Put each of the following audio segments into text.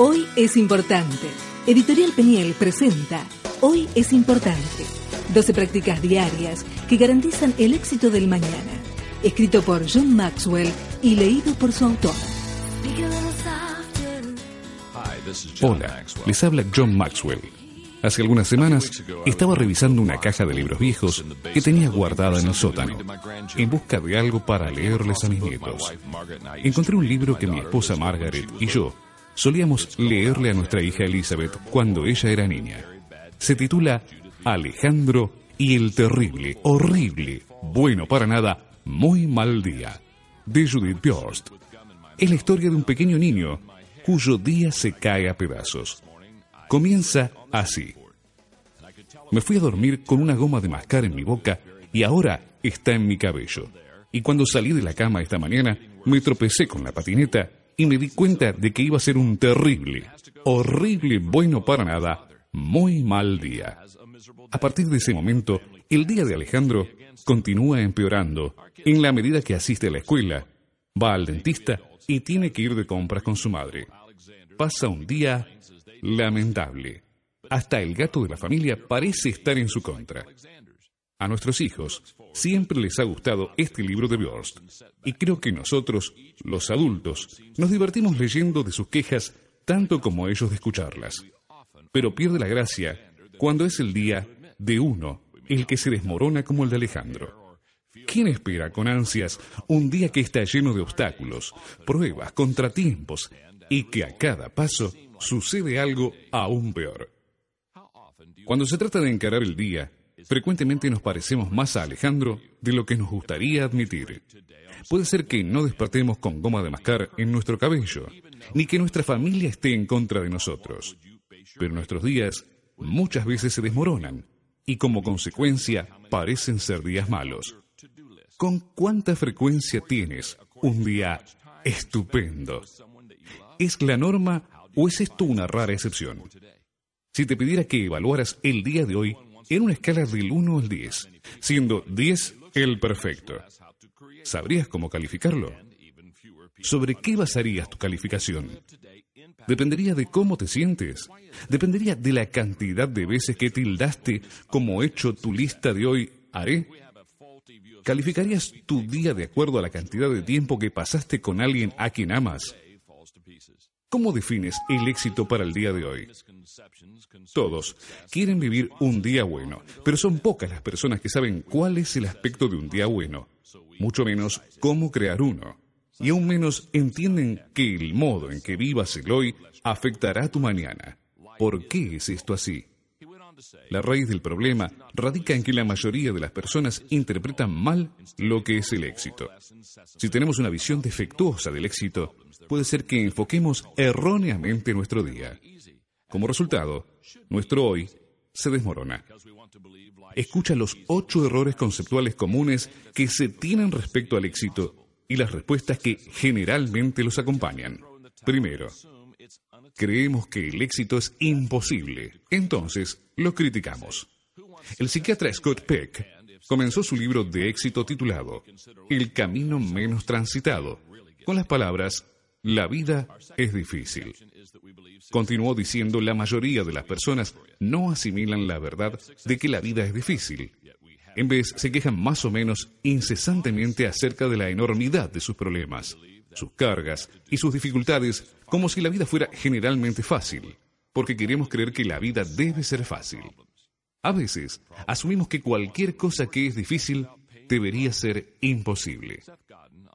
Hoy es importante. Editorial Peniel presenta Hoy es importante. 12 prácticas diarias que garantizan el éxito del mañana. Escrito por John Maxwell y leído por su autor. Hola, les habla John Maxwell. Hace algunas semanas estaba revisando una caja de libros viejos que tenía guardada en el sótano, en busca de algo para leerles a mis nietos. Encontré un libro que mi esposa Margaret y yo solíamos leerle a nuestra hija Elizabeth cuando ella era niña. Se titula Alejandro y el terrible, horrible, bueno para nada, muy mal día, de Judith Bjorst. Es la historia de un pequeño niño cuyo día se cae a pedazos. Comienza así. Me fui a dormir con una goma de mascar en mi boca y ahora está en mi cabello. Y cuando salí de la cama esta mañana, me tropecé con la patineta y me di cuenta de que iba a ser un terrible, horrible, bueno para nada, muy mal día. A partir de ese momento, el día de Alejandro continúa empeorando en la medida que asiste a la escuela, va al dentista y tiene que ir de compras con su madre. Pasa un día lamentable. Hasta el gato de la familia parece estar en su contra. A nuestros hijos siempre les ha gustado este libro de Bjorst y creo que nosotros, los adultos, nos divertimos leyendo de sus quejas tanto como ellos de escucharlas. Pero pierde la gracia cuando es el día de uno el que se desmorona como el de Alejandro. ¿Quién espera con ansias un día que está lleno de obstáculos, pruebas, contratiempos y que a cada paso sucede algo aún peor? Cuando se trata de encarar el día, frecuentemente nos parecemos más a Alejandro de lo que nos gustaría admitir. Puede ser que no despertemos con goma de mascar en nuestro cabello, ni que nuestra familia esté en contra de nosotros. Pero nuestros días muchas veces se desmoronan y como consecuencia parecen ser días malos. ¿Con cuánta frecuencia tienes un día estupendo? ¿Es la norma o es esto una rara excepción? Si te pidiera que evaluaras el día de hoy en una escala del 1 al 10, siendo 10 el perfecto, ¿sabrías cómo calificarlo? ¿Sobre qué basarías tu calificación? Dependería de cómo te sientes. Dependería de la cantidad de veces que tildaste como hecho tu lista de hoy haré. ¿Calificarías tu día de acuerdo a la cantidad de tiempo que pasaste con alguien a quien amas? ¿Cómo defines el éxito para el día de hoy? Todos quieren vivir un día bueno, pero son pocas las personas que saben cuál es el aspecto de un día bueno, mucho menos cómo crear uno, y aún menos entienden que el modo en que vivas el hoy afectará tu mañana. ¿Por qué es esto así? La raíz del problema radica en que la mayoría de las personas interpretan mal lo que es el éxito. Si tenemos una visión defectuosa del éxito, puede ser que enfoquemos erróneamente nuestro día. Como resultado, nuestro hoy se desmorona. Escucha los ocho errores conceptuales comunes que se tienen respecto al éxito y las respuestas que generalmente los acompañan. Primero, creemos que el éxito es imposible, entonces lo criticamos. El psiquiatra Scott Peck comenzó su libro de éxito titulado El camino menos transitado, con las palabras, la vida es difícil. Continuó diciendo, la mayoría de las personas no asimilan la verdad de que la vida es difícil. En vez, se quejan más o menos incesantemente acerca de la enormidad de sus problemas sus cargas y sus dificultades como si la vida fuera generalmente fácil, porque queremos creer que la vida debe ser fácil. A veces, asumimos que cualquier cosa que es difícil debería ser imposible.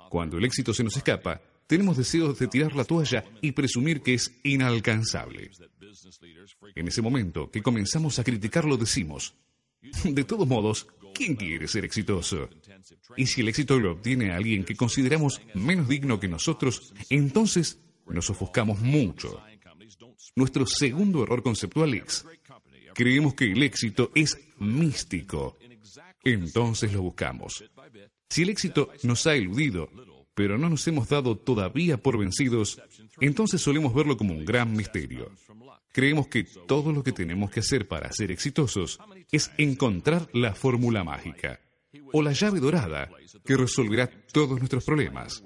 Cuando el éxito se nos escapa, tenemos deseos de tirar la toalla y presumir que es inalcanzable. En ese momento que comenzamos a criticarlo decimos, de todos modos, ¿quién quiere ser exitoso? Y si el éxito lo obtiene alguien que consideramos menos digno que nosotros, entonces nos ofuscamos mucho. Nuestro segundo error conceptual es, creemos que el éxito es místico. Entonces lo buscamos. Si el éxito nos ha eludido, pero no nos hemos dado todavía por vencidos, entonces solemos verlo como un gran misterio. Creemos que todo lo que tenemos que hacer para ser exitosos es encontrar la fórmula mágica o la llave dorada que resolverá todos nuestros problemas.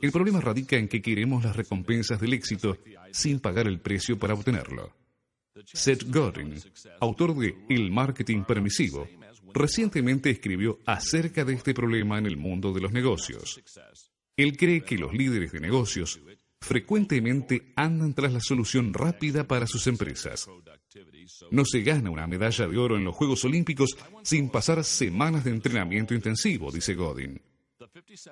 El problema radica en que queremos las recompensas del éxito sin pagar el precio para obtenerlo. Seth Godin, autor de El marketing permisivo, recientemente escribió acerca de este problema en el mundo de los negocios. Él cree que los líderes de negocios frecuentemente andan tras la solución rápida para sus empresas. No se gana una medalla de oro en los Juegos Olímpicos sin pasar semanas de entrenamiento intensivo, dice Godin.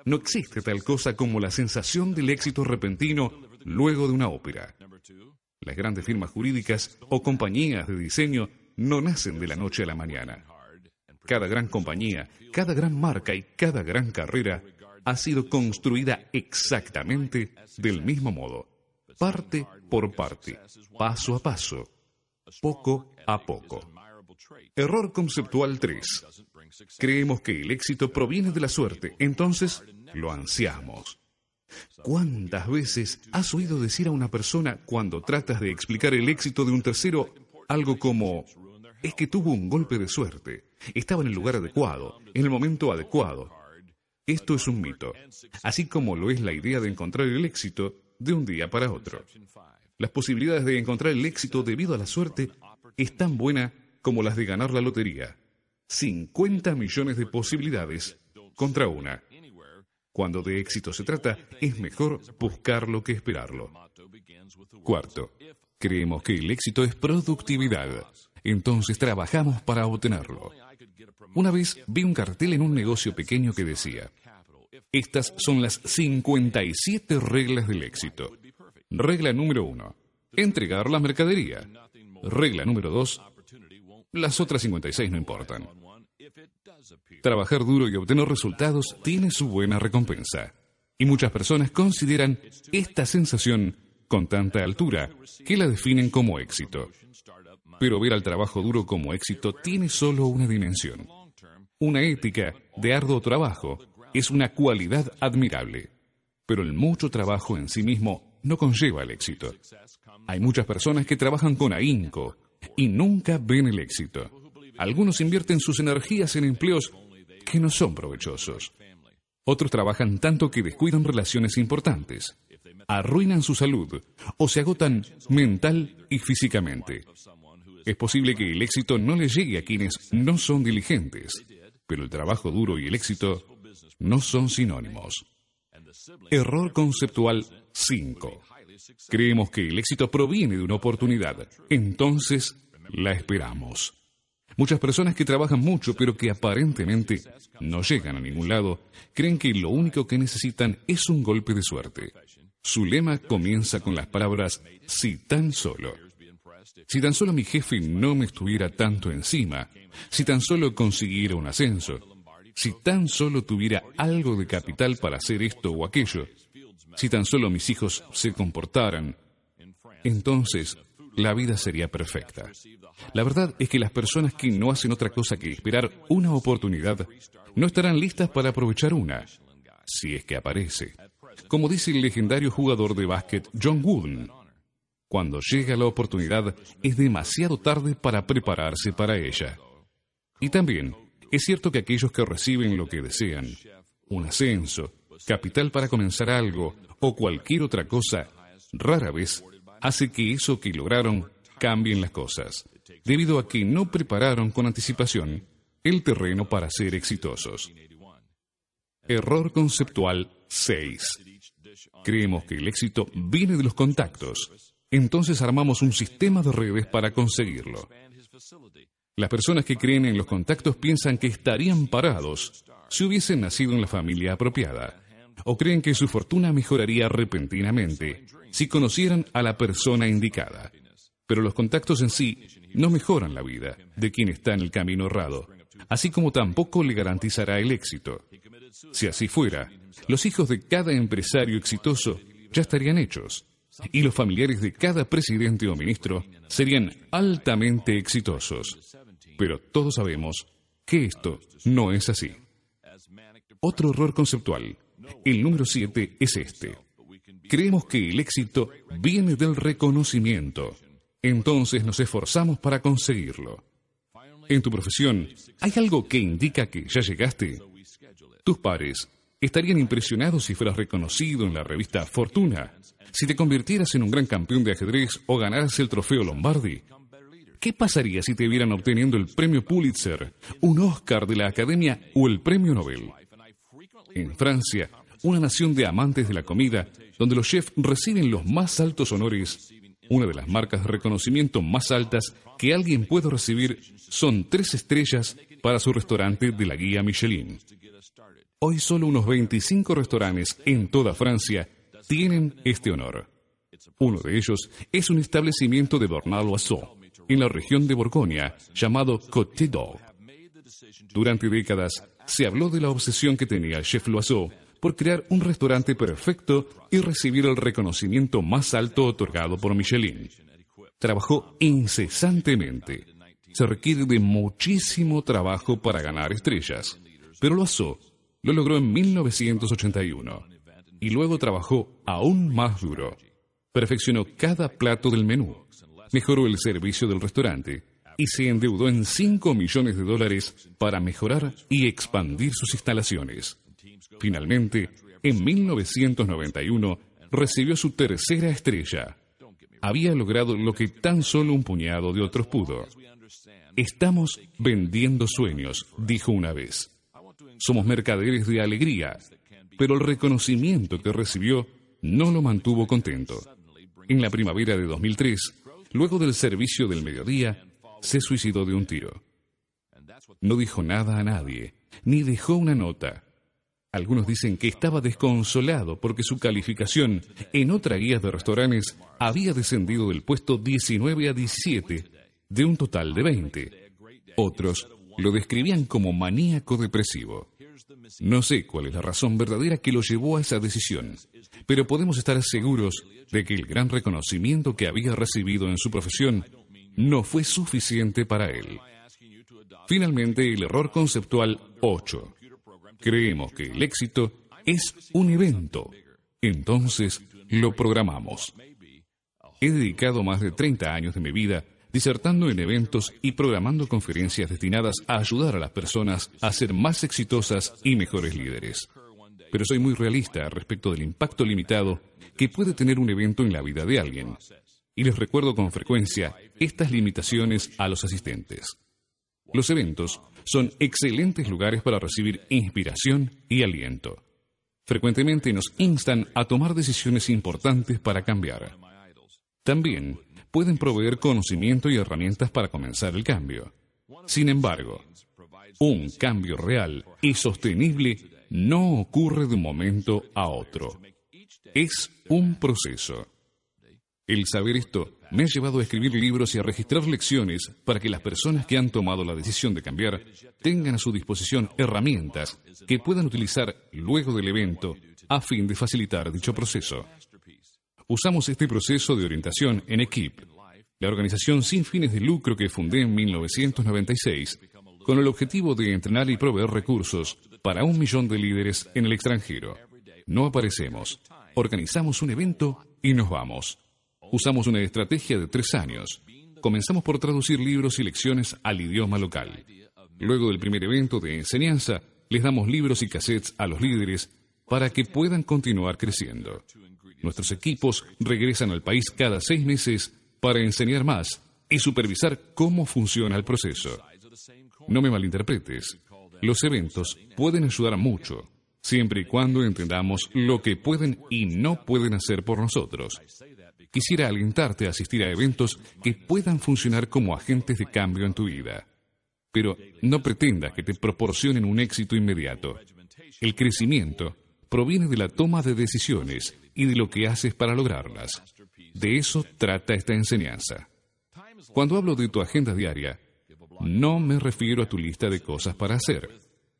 No existe tal cosa como la sensación del éxito repentino luego de una ópera. Las grandes firmas jurídicas o compañías de diseño no nacen de la noche a la mañana. Cada gran compañía, cada gran marca y cada gran carrera ha sido construida exactamente del mismo modo, parte por parte, paso a paso, poco a poco. Error conceptual 3. Creemos que el éxito proviene de la suerte, entonces lo ansiamos. ¿Cuántas veces has oído decir a una persona cuando tratas de explicar el éxito de un tercero algo como, es que tuvo un golpe de suerte, estaba en el lugar adecuado, en el momento adecuado? Esto es un mito, así como lo es la idea de encontrar el éxito de un día para otro. Las posibilidades de encontrar el éxito debido a la suerte es tan buena como las de ganar la lotería. 50 millones de posibilidades contra una. Cuando de éxito se trata, es mejor buscarlo que esperarlo. Cuarto, creemos que el éxito es productividad. Entonces trabajamos para obtenerlo. Una vez vi un cartel en un negocio pequeño que decía, estas son las 57 reglas del éxito. Regla número uno, entregar la mercadería. Regla número dos, las otras 56 no importan. Trabajar duro y obtener resultados tiene su buena recompensa. Y muchas personas consideran esta sensación con tanta altura que la definen como éxito. Pero ver al trabajo duro como éxito tiene solo una dimensión. Una ética de arduo trabajo es una cualidad admirable, pero el mucho trabajo en sí mismo no conlleva el éxito. Hay muchas personas que trabajan con ahínco y nunca ven el éxito. Algunos invierten sus energías en empleos que no son provechosos. Otros trabajan tanto que descuidan relaciones importantes, arruinan su salud o se agotan mental y físicamente. Es posible que el éxito no les llegue a quienes no son diligentes, pero el trabajo duro y el éxito no son sinónimos. Error conceptual 5. Creemos que el éxito proviene de una oportunidad, entonces la esperamos. Muchas personas que trabajan mucho pero que aparentemente no llegan a ningún lado, creen que lo único que necesitan es un golpe de suerte. Su lema comienza con las palabras si tan solo. Si tan solo mi jefe no me estuviera tanto encima, si tan solo consiguiera un ascenso, si tan solo tuviera algo de capital para hacer esto o aquello, si tan solo mis hijos se comportaran, entonces la vida sería perfecta. La verdad es que las personas que no hacen otra cosa que esperar una oportunidad no estarán listas para aprovechar una, si es que aparece. Como dice el legendario jugador de básquet John Wooden, cuando llega la oportunidad es demasiado tarde para prepararse para ella. Y también es cierto que aquellos que reciben lo que desean, un ascenso, capital para comenzar algo o cualquier otra cosa, rara vez hace que eso que lograron cambien las cosas, debido a que no prepararon con anticipación el terreno para ser exitosos. Error conceptual 6. Creemos que el éxito viene de los contactos. Entonces armamos un sistema de redes para conseguirlo. Las personas que creen en los contactos piensan que estarían parados si hubiesen nacido en la familia apropiada, o creen que su fortuna mejoraría repentinamente si conocieran a la persona indicada. Pero los contactos en sí no mejoran la vida de quien está en el camino errado, así como tampoco le garantizará el éxito. Si así fuera, los hijos de cada empresario exitoso ya estarían hechos, y los familiares de cada presidente o ministro serían altamente exitosos. Pero todos sabemos que esto no es así. Otro error conceptual, el número 7, es este. Creemos que el éxito viene del reconocimiento. Entonces nos esforzamos para conseguirlo. En tu profesión, ¿hay algo que indica que ya llegaste? Tus pares, estarían impresionados si fueras reconocido en la revista Fortuna, si te convirtieras en un gran campeón de ajedrez o ganaras el trofeo Lombardi. ¿Qué pasaría si te vieran obteniendo el premio Pulitzer, un Oscar de la Academia o el premio Nobel? En Francia, una nación de amantes de la comida, donde los chefs reciben los más altos honores, una de las marcas de reconocimiento más altas que alguien puede recibir son tres estrellas para su restaurante de la guía Michelin. Hoy solo unos 25 restaurantes en toda Francia tienen este honor. Uno de ellos es un establecimiento de Bernard-Loiseau, en la región de Borgoña, llamado Côte d'Or. Durante décadas se habló de la obsesión que tenía el chef Loiseau por crear un restaurante perfecto y recibir el reconocimiento más alto otorgado por Michelin. Trabajó incesantemente. Se requiere de muchísimo trabajo para ganar estrellas, pero Loiseau lo logró en 1981 y luego trabajó aún más duro. Perfeccionó cada plato del menú, mejoró el servicio del restaurante y se endeudó en 5 millones de dólares para mejorar y expandir sus instalaciones. Finalmente, en 1991, recibió su tercera estrella. Había logrado lo que tan solo un puñado de otros pudo. Estamos vendiendo sueños, dijo una vez. Somos mercaderes de alegría, pero el reconocimiento que recibió no lo mantuvo contento. En la primavera de 2003, luego del servicio del mediodía, se suicidó de un tiro. No dijo nada a nadie, ni dejó una nota. Algunos dicen que estaba desconsolado porque su calificación en otra guía de restaurantes había descendido del puesto 19 a 17, de un total de 20. Otros lo describían como maníaco depresivo. No sé cuál es la razón verdadera que lo llevó a esa decisión, pero podemos estar seguros de que el gran reconocimiento que había recibido en su profesión no fue suficiente para él. Finalmente, el error conceptual 8. Creemos que el éxito es un evento. Entonces, lo programamos. He dedicado más de 30 años de mi vida disertando en eventos y programando conferencias destinadas a ayudar a las personas a ser más exitosas y mejores líderes. Pero soy muy realista respecto del impacto limitado que puede tener un evento en la vida de alguien. Y les recuerdo con frecuencia estas limitaciones a los asistentes. Los eventos son excelentes lugares para recibir inspiración y aliento. Frecuentemente nos instan a tomar decisiones importantes para cambiar. También pueden proveer conocimiento y herramientas para comenzar el cambio. Sin embargo, un cambio real y sostenible no ocurre de un momento a otro. Es un proceso. El saber esto me ha llevado a escribir libros y a registrar lecciones para que las personas que han tomado la decisión de cambiar tengan a su disposición herramientas que puedan utilizar luego del evento a fin de facilitar dicho proceso. Usamos este proceso de orientación en EQUIP, la organización sin fines de lucro que fundé en 1996, con el objetivo de entrenar y proveer recursos para un millón de líderes en el extranjero. No aparecemos, organizamos un evento y nos vamos. Usamos una estrategia de tres años. Comenzamos por traducir libros y lecciones al idioma local. Luego del primer evento de enseñanza, les damos libros y cassettes a los líderes para que puedan continuar creciendo. Nuestros equipos regresan al país cada seis meses para enseñar más y supervisar cómo funciona el proceso. No me malinterpretes. Los eventos pueden ayudar mucho, siempre y cuando entendamos lo que pueden y no pueden hacer por nosotros. Quisiera alentarte a asistir a eventos que puedan funcionar como agentes de cambio en tu vida. Pero no pretendas que te proporcionen un éxito inmediato. El crecimiento proviene de la toma de decisiones y de lo que haces para lograrlas. De eso trata esta enseñanza. Cuando hablo de tu agenda diaria, no me refiero a tu lista de cosas para hacer.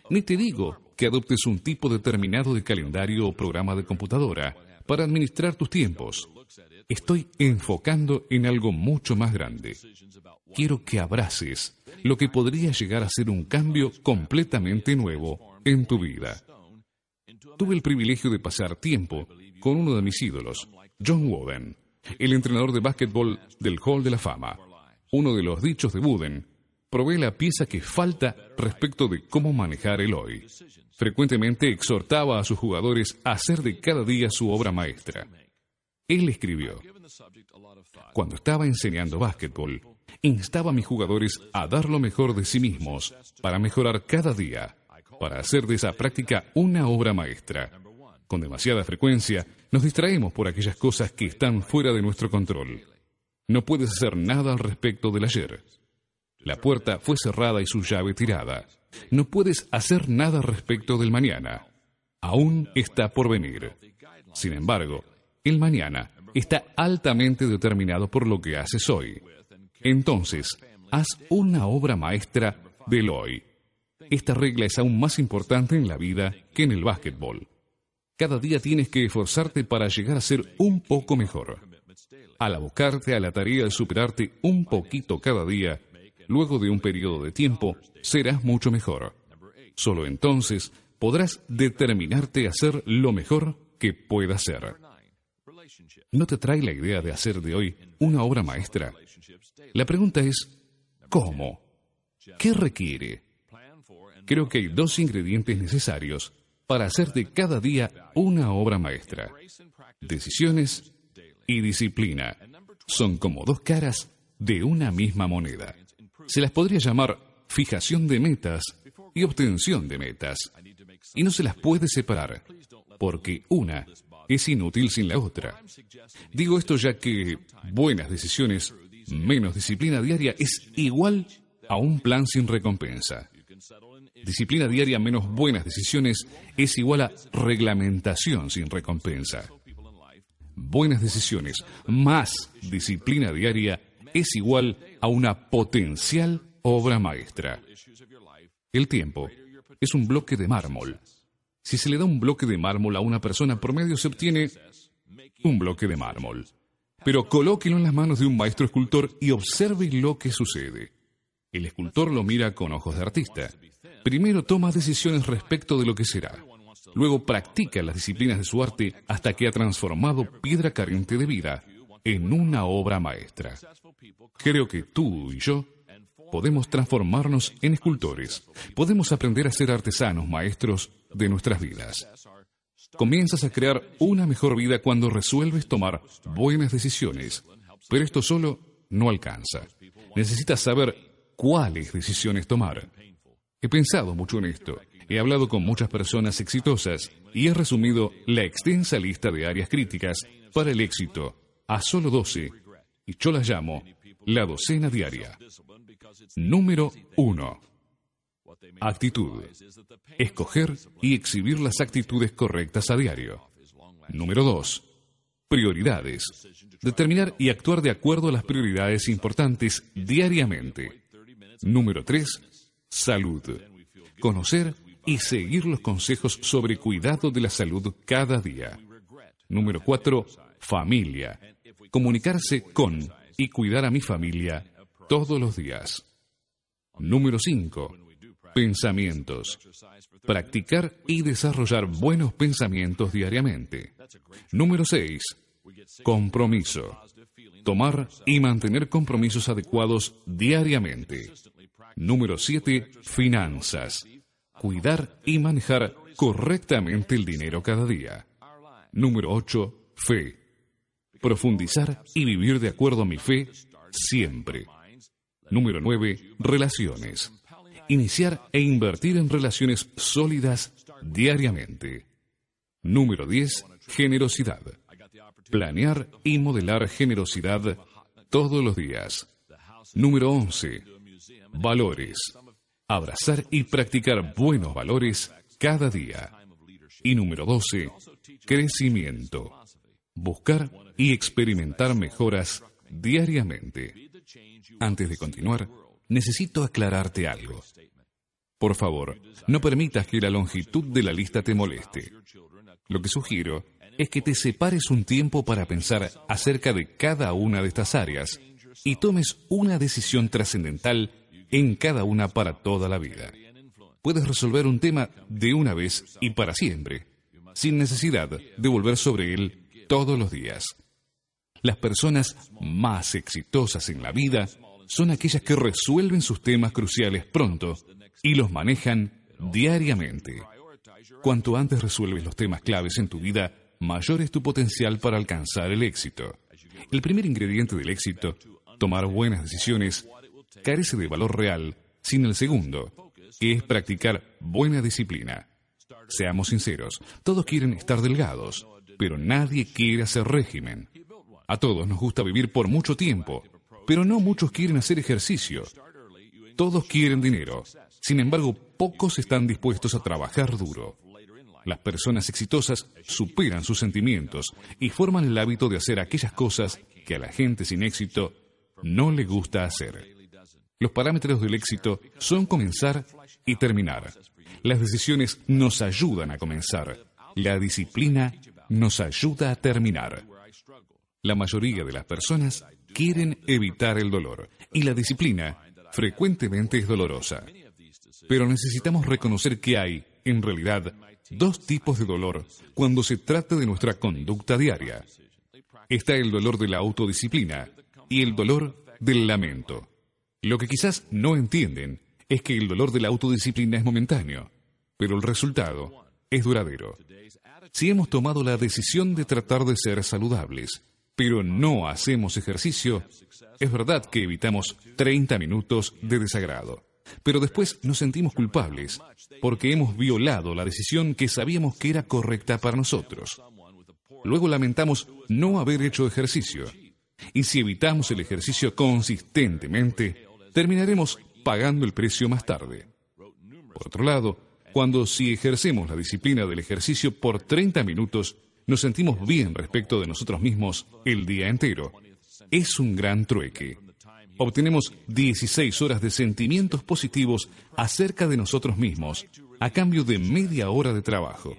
Ni te digo que adoptes un tipo determinado de calendario o programa de computadora para administrar tus tiempos. Estoy enfocando en algo mucho más grande. Quiero que abraces lo que podría llegar a ser un cambio completamente nuevo en tu vida. Tuve el privilegio de pasar tiempo con uno de mis ídolos, John Wooden, el entrenador de básquetbol del Hall de la Fama. Uno de los dichos de Wooden provee la pieza que falta respecto de cómo manejar el hoy. Frecuentemente exhortaba a sus jugadores a hacer de cada día su obra maestra. Él escribió, cuando estaba enseñando básquetbol, instaba a mis jugadores a dar lo mejor de sí mismos para mejorar cada día, para hacer de esa práctica una obra maestra. Con demasiada frecuencia, nos distraemos por aquellas cosas que están fuera de nuestro control. No puedes hacer nada al respecto del ayer. La puerta fue cerrada y su llave tirada. No puedes hacer nada respecto del mañana. Aún está por venir. Sin embargo, el mañana está altamente determinado por lo que haces hoy. Entonces, haz una obra maestra del hoy. Esta regla es aún más importante en la vida que en el básquetbol. Cada día tienes que esforzarte para llegar a ser un poco mejor. Al abocarte a la tarea de superarte un poquito cada día, luego de un periodo de tiempo, serás mucho mejor. Solo entonces podrás determinarte a hacer lo mejor que puedas ser. ¿No te trae la idea de hacer de hoy una obra maestra? La pregunta es, ¿cómo? ¿Qué requiere? Creo que hay dos ingredientes necesarios para hacer de cada día una obra maestra. Decisiones y disciplina. Son como dos caras de una misma moneda. Se las podría llamar fijación de metas y obtención de metas. Y no se las puede separar, porque una es inútil sin la otra. Digo esto ya que buenas decisiones menos disciplina diaria es igual a un plan sin recompensa. Disciplina diaria menos buenas decisiones es igual a reglamentación sin recompensa. Buenas decisiones más disciplina diaria es igual a una potencial obra maestra. El tiempo es un bloque de mármol. Si se le da un bloque de mármol a una persona, promedio se obtiene un bloque de mármol. Pero colóquelo en las manos de un maestro escultor y observe lo que sucede. El escultor lo mira con ojos de artista. Primero toma decisiones respecto de lo que será. Luego practica las disciplinas de su arte hasta que ha transformado piedra carente de vida en una obra maestra. Creo que tú y yo podemos transformarnos en escultores. Podemos aprender a ser artesanos, maestros de nuestras vidas. Comienzas a crear una mejor vida cuando resuelves tomar buenas decisiones, pero esto solo no alcanza. Necesitas saber cuáles decisiones tomar. He pensado mucho en esto, he hablado con muchas personas exitosas y he resumido la extensa lista de áreas críticas para el éxito a solo 12, y yo las llamo la docena diaria. Número 1. Actitud. Escoger y exhibir las actitudes correctas a diario. Número 2. Prioridades. Determinar y actuar de acuerdo a las prioridades importantes diariamente. Número 3. Salud. Conocer y seguir los consejos sobre cuidado de la salud cada día. Número 4. Familia. Comunicarse con y cuidar a mi familia todos los días. Número 5. Pensamientos. Practicar y desarrollar buenos pensamientos diariamente. Número 6. Compromiso. Tomar y mantener compromisos adecuados diariamente. Número 7. Finanzas. Cuidar y manejar correctamente el dinero cada día. Número 8. Fe. Profundizar y vivir de acuerdo a mi fe siempre. Número 9. Relaciones iniciar e invertir en relaciones sólidas diariamente. Número 10. Generosidad. Planear y modelar generosidad todos los días. Número 11. Valores. Abrazar y practicar buenos valores cada día. Y número 12. Crecimiento. Buscar y experimentar mejoras diariamente. Antes de continuar, necesito aclararte algo. Por favor, no permitas que la longitud de la lista te moleste. Lo que sugiero es que te separes un tiempo para pensar acerca de cada una de estas áreas y tomes una decisión trascendental en cada una para toda la vida. Puedes resolver un tema de una vez y para siempre, sin necesidad de volver sobre él todos los días. Las personas más exitosas en la vida son aquellas que resuelven sus temas cruciales pronto y los manejan diariamente. Cuanto antes resuelves los temas claves en tu vida, mayor es tu potencial para alcanzar el éxito. El primer ingrediente del éxito, tomar buenas decisiones, carece de valor real sin el segundo, que es practicar buena disciplina. Seamos sinceros, todos quieren estar delgados, pero nadie quiere hacer régimen. A todos nos gusta vivir por mucho tiempo, pero no muchos quieren hacer ejercicio. Todos quieren dinero, sin embargo, pocos están dispuestos a trabajar duro. Las personas exitosas superan sus sentimientos y forman el hábito de hacer aquellas cosas que a la gente sin éxito no le gusta hacer. Los parámetros del éxito son comenzar y terminar. Las decisiones nos ayudan a comenzar. La disciplina nos ayuda a terminar. La mayoría de las personas quieren evitar el dolor y la disciplina frecuentemente es dolorosa. Pero necesitamos reconocer que hay, en realidad, dos tipos de dolor cuando se trata de nuestra conducta diaria. Está el dolor de la autodisciplina y el dolor del lamento. Lo que quizás no entienden es que el dolor de la autodisciplina es momentáneo, pero el resultado es duradero. Si hemos tomado la decisión de tratar de ser saludables, pero no hacemos ejercicio, es verdad que evitamos 30 minutos de desagrado. Pero después nos sentimos culpables porque hemos violado la decisión que sabíamos que era correcta para nosotros. Luego lamentamos no haber hecho ejercicio. Y si evitamos el ejercicio consistentemente, terminaremos pagando el precio más tarde. Por otro lado, cuando si ejercemos la disciplina del ejercicio por 30 minutos, nos sentimos bien respecto de nosotros mismos el día entero. Es un gran trueque obtenemos 16 horas de sentimientos positivos acerca de nosotros mismos a cambio de media hora de trabajo.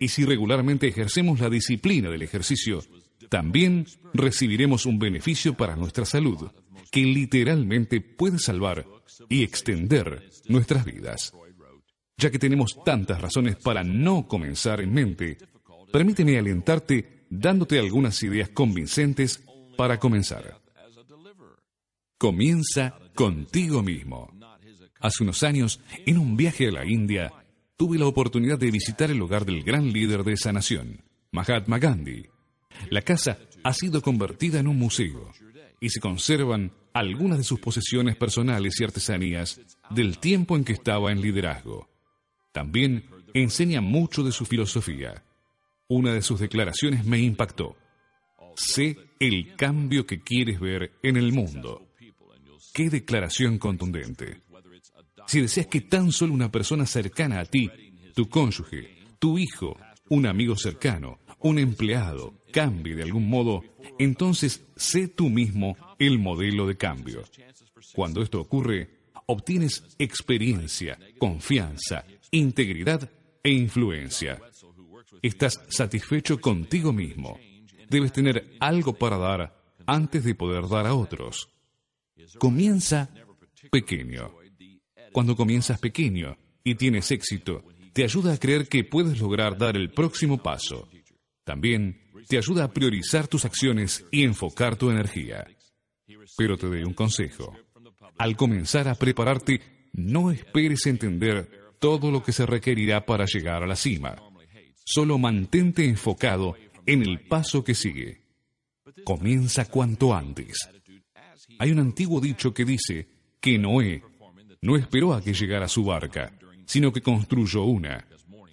Y si regularmente ejercemos la disciplina del ejercicio, también recibiremos un beneficio para nuestra salud, que literalmente puede salvar y extender nuestras vidas. Ya que tenemos tantas razones para no comenzar en mente, permíteme alentarte dándote algunas ideas convincentes para comenzar. Comienza contigo mismo. Hace unos años, en un viaje a la India, tuve la oportunidad de visitar el hogar del gran líder de esa nación, Mahatma Gandhi. La casa ha sido convertida en un museo y se conservan algunas de sus posesiones personales y artesanías del tiempo en que estaba en liderazgo. También enseña mucho de su filosofía. Una de sus declaraciones me impactó. Sé el cambio que quieres ver en el mundo. Qué declaración contundente. Si deseas que tan solo una persona cercana a ti, tu cónyuge, tu hijo, un amigo cercano, un empleado, cambie de algún modo, entonces sé tú mismo el modelo de cambio. Cuando esto ocurre, obtienes experiencia, confianza, integridad e influencia. Estás satisfecho contigo mismo. Debes tener algo para dar antes de poder dar a otros. Comienza pequeño. Cuando comienzas pequeño y tienes éxito, te ayuda a creer que puedes lograr dar el próximo paso. También te ayuda a priorizar tus acciones y enfocar tu energía. Pero te doy un consejo. Al comenzar a prepararte, no esperes entender todo lo que se requerirá para llegar a la cima. Solo mantente enfocado en el paso que sigue. Comienza cuanto antes. Hay un antiguo dicho que dice que Noé no esperó a que llegara su barca, sino que construyó una.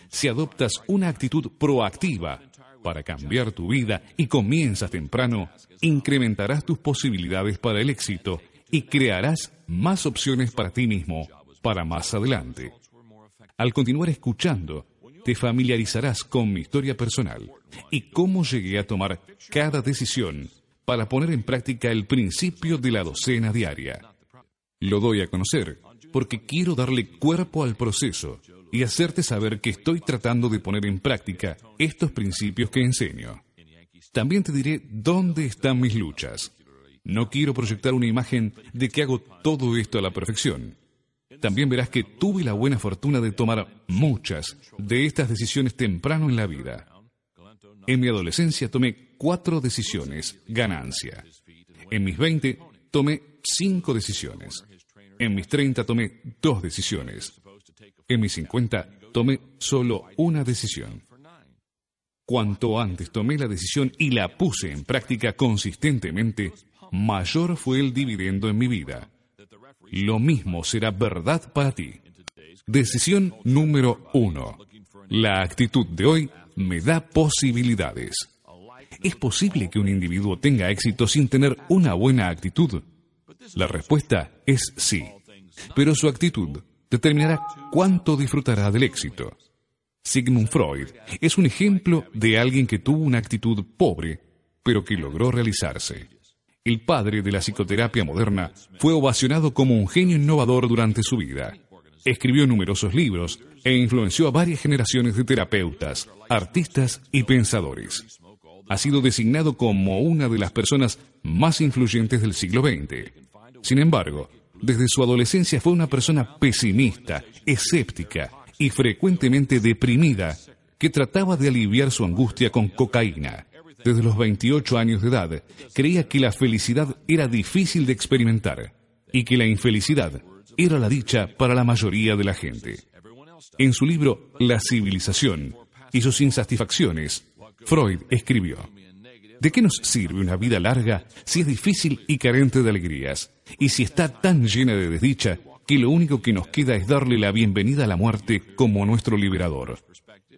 Si adoptas una actitud proactiva para cambiar tu vida y comienzas temprano, incrementarás tus posibilidades para el éxito y crearás más opciones para ti mismo para más adelante. Al continuar escuchando, te familiarizarás con mi historia personal y cómo llegué a tomar cada decisión para poner en práctica el principio de la docena diaria. Lo doy a conocer porque quiero darle cuerpo al proceso y hacerte saber que estoy tratando de poner en práctica estos principios que enseño. También te diré dónde están mis luchas. No quiero proyectar una imagen de que hago todo esto a la perfección. También verás que tuve la buena fortuna de tomar muchas de estas decisiones temprano en la vida. En mi adolescencia tomé cuatro decisiones, ganancia. En mis 20 tomé cinco decisiones. En mis 30 tomé dos decisiones. En mis 50 tomé solo una decisión. Cuanto antes tomé la decisión y la puse en práctica consistentemente, mayor fue el dividendo en mi vida. Lo mismo será verdad para ti. Decisión número uno. La actitud de hoy me da posibilidades. ¿Es posible que un individuo tenga éxito sin tener una buena actitud? La respuesta es sí, pero su actitud determinará cuánto disfrutará del éxito. Sigmund Freud es un ejemplo de alguien que tuvo una actitud pobre, pero que logró realizarse. El padre de la psicoterapia moderna fue ovacionado como un genio innovador durante su vida. Escribió numerosos libros e influenció a varias generaciones de terapeutas, artistas y pensadores. Ha sido designado como una de las personas más influyentes del siglo XX. Sin embargo, desde su adolescencia fue una persona pesimista, escéptica y frecuentemente deprimida, que trataba de aliviar su angustia con cocaína. Desde los 28 años de edad, creía que la felicidad era difícil de experimentar y que la infelicidad era la dicha para la mayoría de la gente. En su libro La civilización y sus insatisfacciones, Freud escribió, ¿De qué nos sirve una vida larga si es difícil y carente de alegrías? Y si está tan llena de desdicha que lo único que nos queda es darle la bienvenida a la muerte como nuestro liberador.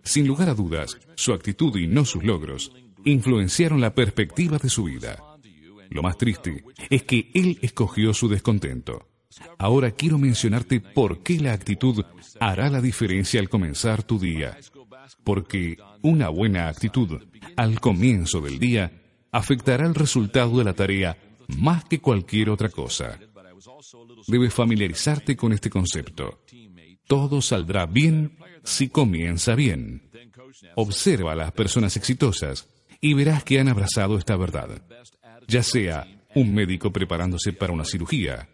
Sin lugar a dudas, su actitud y no sus logros influenciaron la perspectiva de su vida. Lo más triste es que él escogió su descontento. Ahora quiero mencionarte por qué la actitud hará la diferencia al comenzar tu día. Porque una buena actitud al comienzo del día afectará el resultado de la tarea más que cualquier otra cosa. Debes familiarizarte con este concepto. Todo saldrá bien si comienza bien. Observa a las personas exitosas y verás que han abrazado esta verdad. Ya sea un médico preparándose para una cirugía,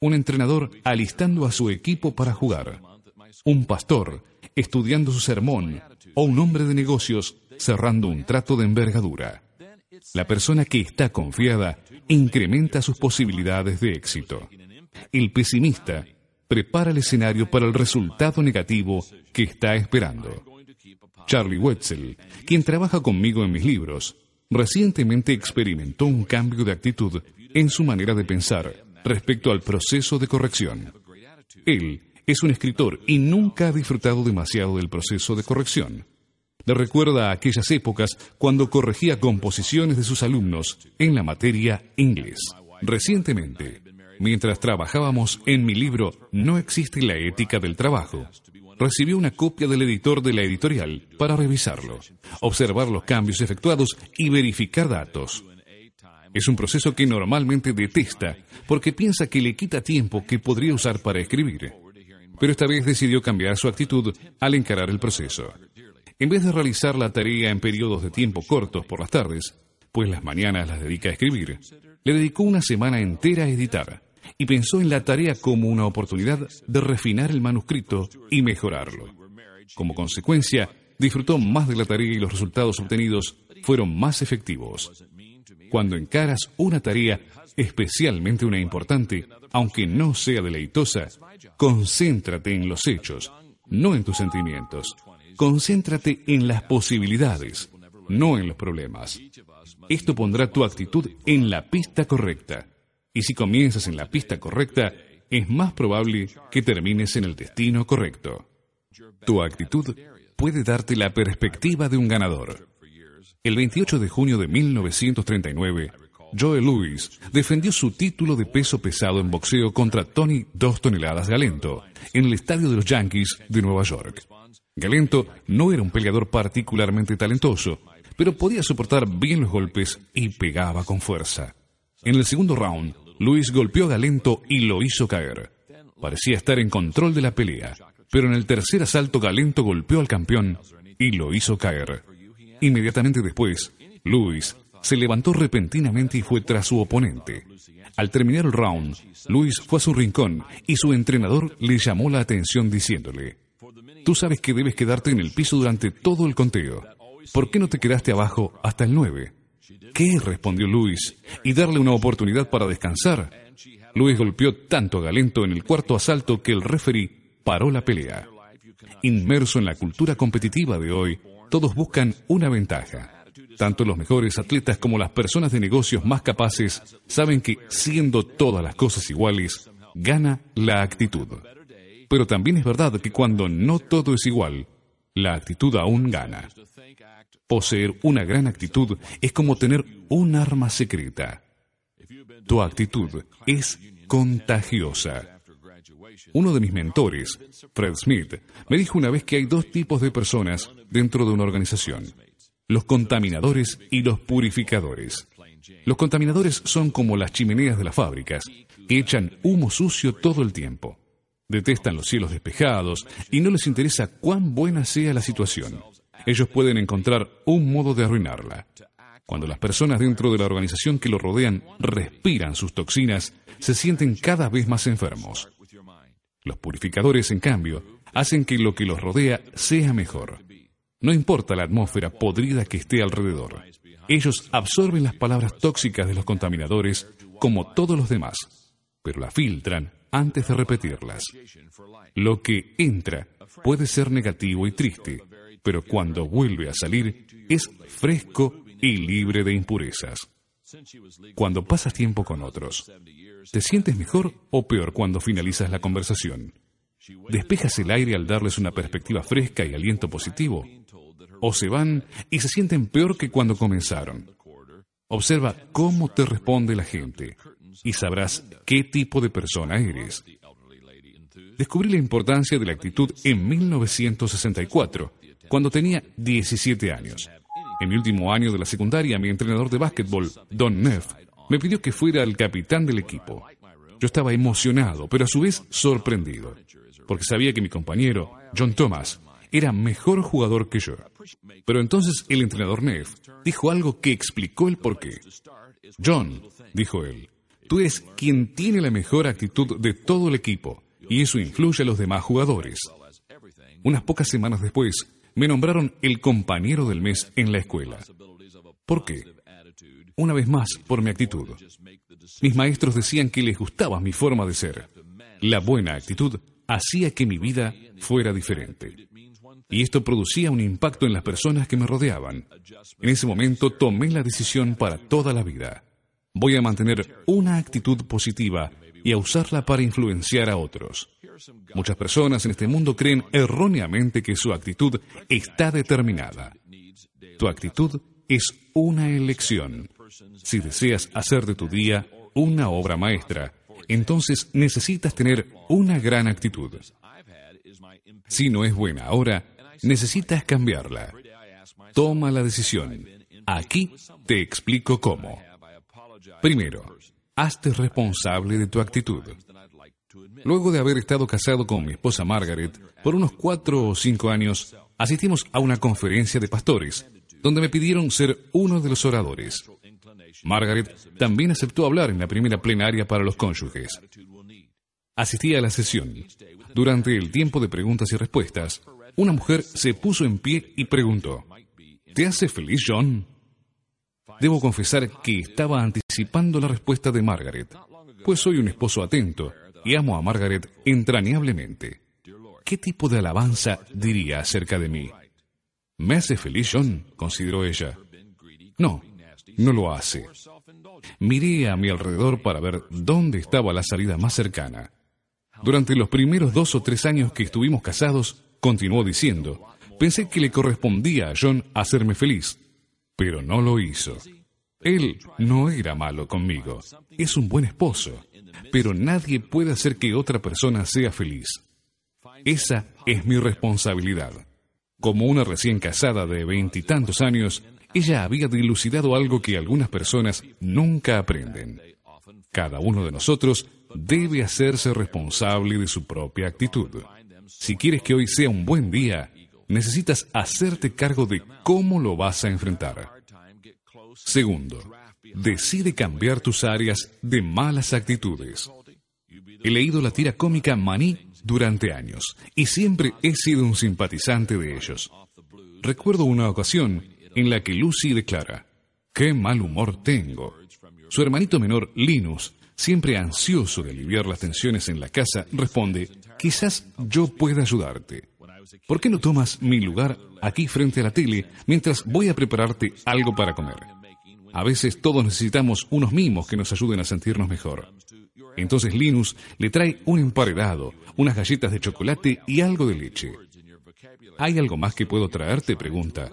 un entrenador alistando a su equipo para jugar, un pastor estudiando su sermón o un hombre de negocios cerrando un trato de envergadura. La persona que está confiada incrementa sus posibilidades de éxito. El pesimista prepara el escenario para el resultado negativo que está esperando. Charlie Wetzel, quien trabaja conmigo en mis libros, recientemente experimentó un cambio de actitud en su manera de pensar respecto al proceso de corrección. Él es un escritor y nunca ha disfrutado demasiado del proceso de corrección. Le recuerda a aquellas épocas cuando corregía composiciones de sus alumnos en la materia inglés. Recientemente, mientras trabajábamos en mi libro No existe la ética del trabajo, recibió una copia del editor de la editorial para revisarlo, observar los cambios efectuados y verificar datos. Es un proceso que normalmente detesta porque piensa que le quita tiempo que podría usar para escribir. Pero esta vez decidió cambiar su actitud al encarar el proceso. En vez de realizar la tarea en periodos de tiempo cortos por las tardes, pues las mañanas las dedica a escribir, le dedicó una semana entera a editar y pensó en la tarea como una oportunidad de refinar el manuscrito y mejorarlo. Como consecuencia, disfrutó más de la tarea y los resultados obtenidos fueron más efectivos. Cuando encaras una tarea, especialmente una importante, aunque no sea deleitosa, concéntrate en los hechos, no en tus sentimientos. Concéntrate en las posibilidades, no en los problemas. Esto pondrá tu actitud en la pista correcta. Y si comienzas en la pista correcta, es más probable que termines en el destino correcto. Tu actitud puede darte la perspectiva de un ganador. El 28 de junio de 1939, Joe Louis defendió su título de peso pesado en boxeo contra Tony Dos Toneladas Galento en el estadio de los Yankees de Nueva York. Galento no era un peleador particularmente talentoso, pero podía soportar bien los golpes y pegaba con fuerza. En el segundo round, Luis golpeó a Galento y lo hizo caer. Parecía estar en control de la pelea, pero en el tercer asalto Galento golpeó al campeón y lo hizo caer. Inmediatamente después, Luis se levantó repentinamente y fue tras su oponente. Al terminar el round, Luis fue a su rincón y su entrenador le llamó la atención diciéndole, Tú sabes que debes quedarte en el piso durante todo el conteo. ¿Por qué no te quedaste abajo hasta el 9? ¿Qué? respondió Luis, y darle una oportunidad para descansar. Luis golpeó tanto a Galento en el cuarto asalto que el referee paró la pelea. Inmerso en la cultura competitiva de hoy, todos buscan una ventaja. Tanto los mejores atletas como las personas de negocios más capaces saben que, siendo todas las cosas iguales, gana la actitud. Pero también es verdad que cuando no todo es igual, la actitud aún gana. Poseer una gran actitud es como tener un arma secreta. Tu actitud es contagiosa. Uno de mis mentores, Fred Smith, me dijo una vez que hay dos tipos de personas dentro de una organización, los contaminadores y los purificadores. Los contaminadores son como las chimeneas de las fábricas, que echan humo sucio todo el tiempo. Detestan los cielos despejados y no les interesa cuán buena sea la situación. Ellos pueden encontrar un modo de arruinarla. Cuando las personas dentro de la organización que lo rodean respiran sus toxinas, se sienten cada vez más enfermos. Los purificadores, en cambio, hacen que lo que los rodea sea mejor. No importa la atmósfera podrida que esté alrededor. Ellos absorben las palabras tóxicas de los contaminadores como todos los demás, pero la filtran antes de repetirlas. Lo que entra puede ser negativo y triste, pero cuando vuelve a salir es fresco y libre de impurezas. Cuando pasas tiempo con otros, ¿te sientes mejor o peor cuando finalizas la conversación? ¿Despejas el aire al darles una perspectiva fresca y aliento positivo? ¿O se van y se sienten peor que cuando comenzaron? Observa cómo te responde la gente y sabrás qué tipo de persona eres. Descubrí la importancia de la actitud en 1964, cuando tenía 17 años. En mi último año de la secundaria, mi entrenador de básquetbol, Don Neff, me pidió que fuera el capitán del equipo. Yo estaba emocionado, pero a su vez sorprendido, porque sabía que mi compañero, John Thomas, era mejor jugador que yo. Pero entonces el entrenador Neff dijo algo que explicó el porqué. John, dijo él, tú eres quien tiene la mejor actitud de todo el equipo, y eso influye a los demás jugadores. Unas pocas semanas después, me nombraron el compañero del mes en la escuela. ¿Por qué? Una vez más, por mi actitud. Mis maestros decían que les gustaba mi forma de ser. La buena actitud hacía que mi vida fuera diferente. Y esto producía un impacto en las personas que me rodeaban. En ese momento tomé la decisión para toda la vida. Voy a mantener una actitud positiva y a usarla para influenciar a otros. Muchas personas en este mundo creen erróneamente que su actitud está determinada. Tu actitud es una elección. Si deseas hacer de tu día una obra maestra, entonces necesitas tener una gran actitud. Si no es buena ahora, necesitas cambiarla. Toma la decisión. Aquí te explico cómo. Primero, hazte responsable de tu actitud. Luego de haber estado casado con mi esposa Margaret por unos cuatro o cinco años, asistimos a una conferencia de pastores, donde me pidieron ser uno de los oradores. Margaret también aceptó hablar en la primera plenaria para los cónyuges. Asistí a la sesión. Durante el tiempo de preguntas y respuestas, una mujer se puso en pie y preguntó, ¿Te hace feliz, John? Debo confesar que estaba anticipando la respuesta de Margaret, pues soy un esposo atento y amo a Margaret entrañablemente. ¿Qué tipo de alabanza diría acerca de mí? ¿Me hace feliz, John? consideró ella. No, no lo hace. Miré a mi alrededor para ver dónde estaba la salida más cercana. Durante los primeros dos o tres años que estuvimos casados, continuó diciendo, pensé que le correspondía a John hacerme feliz, pero no lo hizo. Él no era malo conmigo, es un buen esposo, pero nadie puede hacer que otra persona sea feliz. Esa es mi responsabilidad. Como una recién casada de veintitantos años, ella había dilucidado algo que algunas personas nunca aprenden. Cada uno de nosotros debe hacerse responsable de su propia actitud. Si quieres que hoy sea un buen día, necesitas hacerte cargo de cómo lo vas a enfrentar. Segundo, decide cambiar tus áreas de malas actitudes. He leído la tira cómica Maní durante años y siempre he sido un simpatizante de ellos. Recuerdo una ocasión en la que Lucy declara, qué mal humor tengo. Su hermanito menor, Linus, siempre ansioso de aliviar las tensiones en la casa, responde, quizás yo pueda ayudarte. ¿Por qué no tomas mi lugar aquí frente a la tele mientras voy a prepararte algo para comer? A veces todos necesitamos unos mimos que nos ayuden a sentirnos mejor. Entonces Linus le trae un emparedado, unas galletas de chocolate y algo de leche. ¿Hay algo más que puedo traerte? pregunta.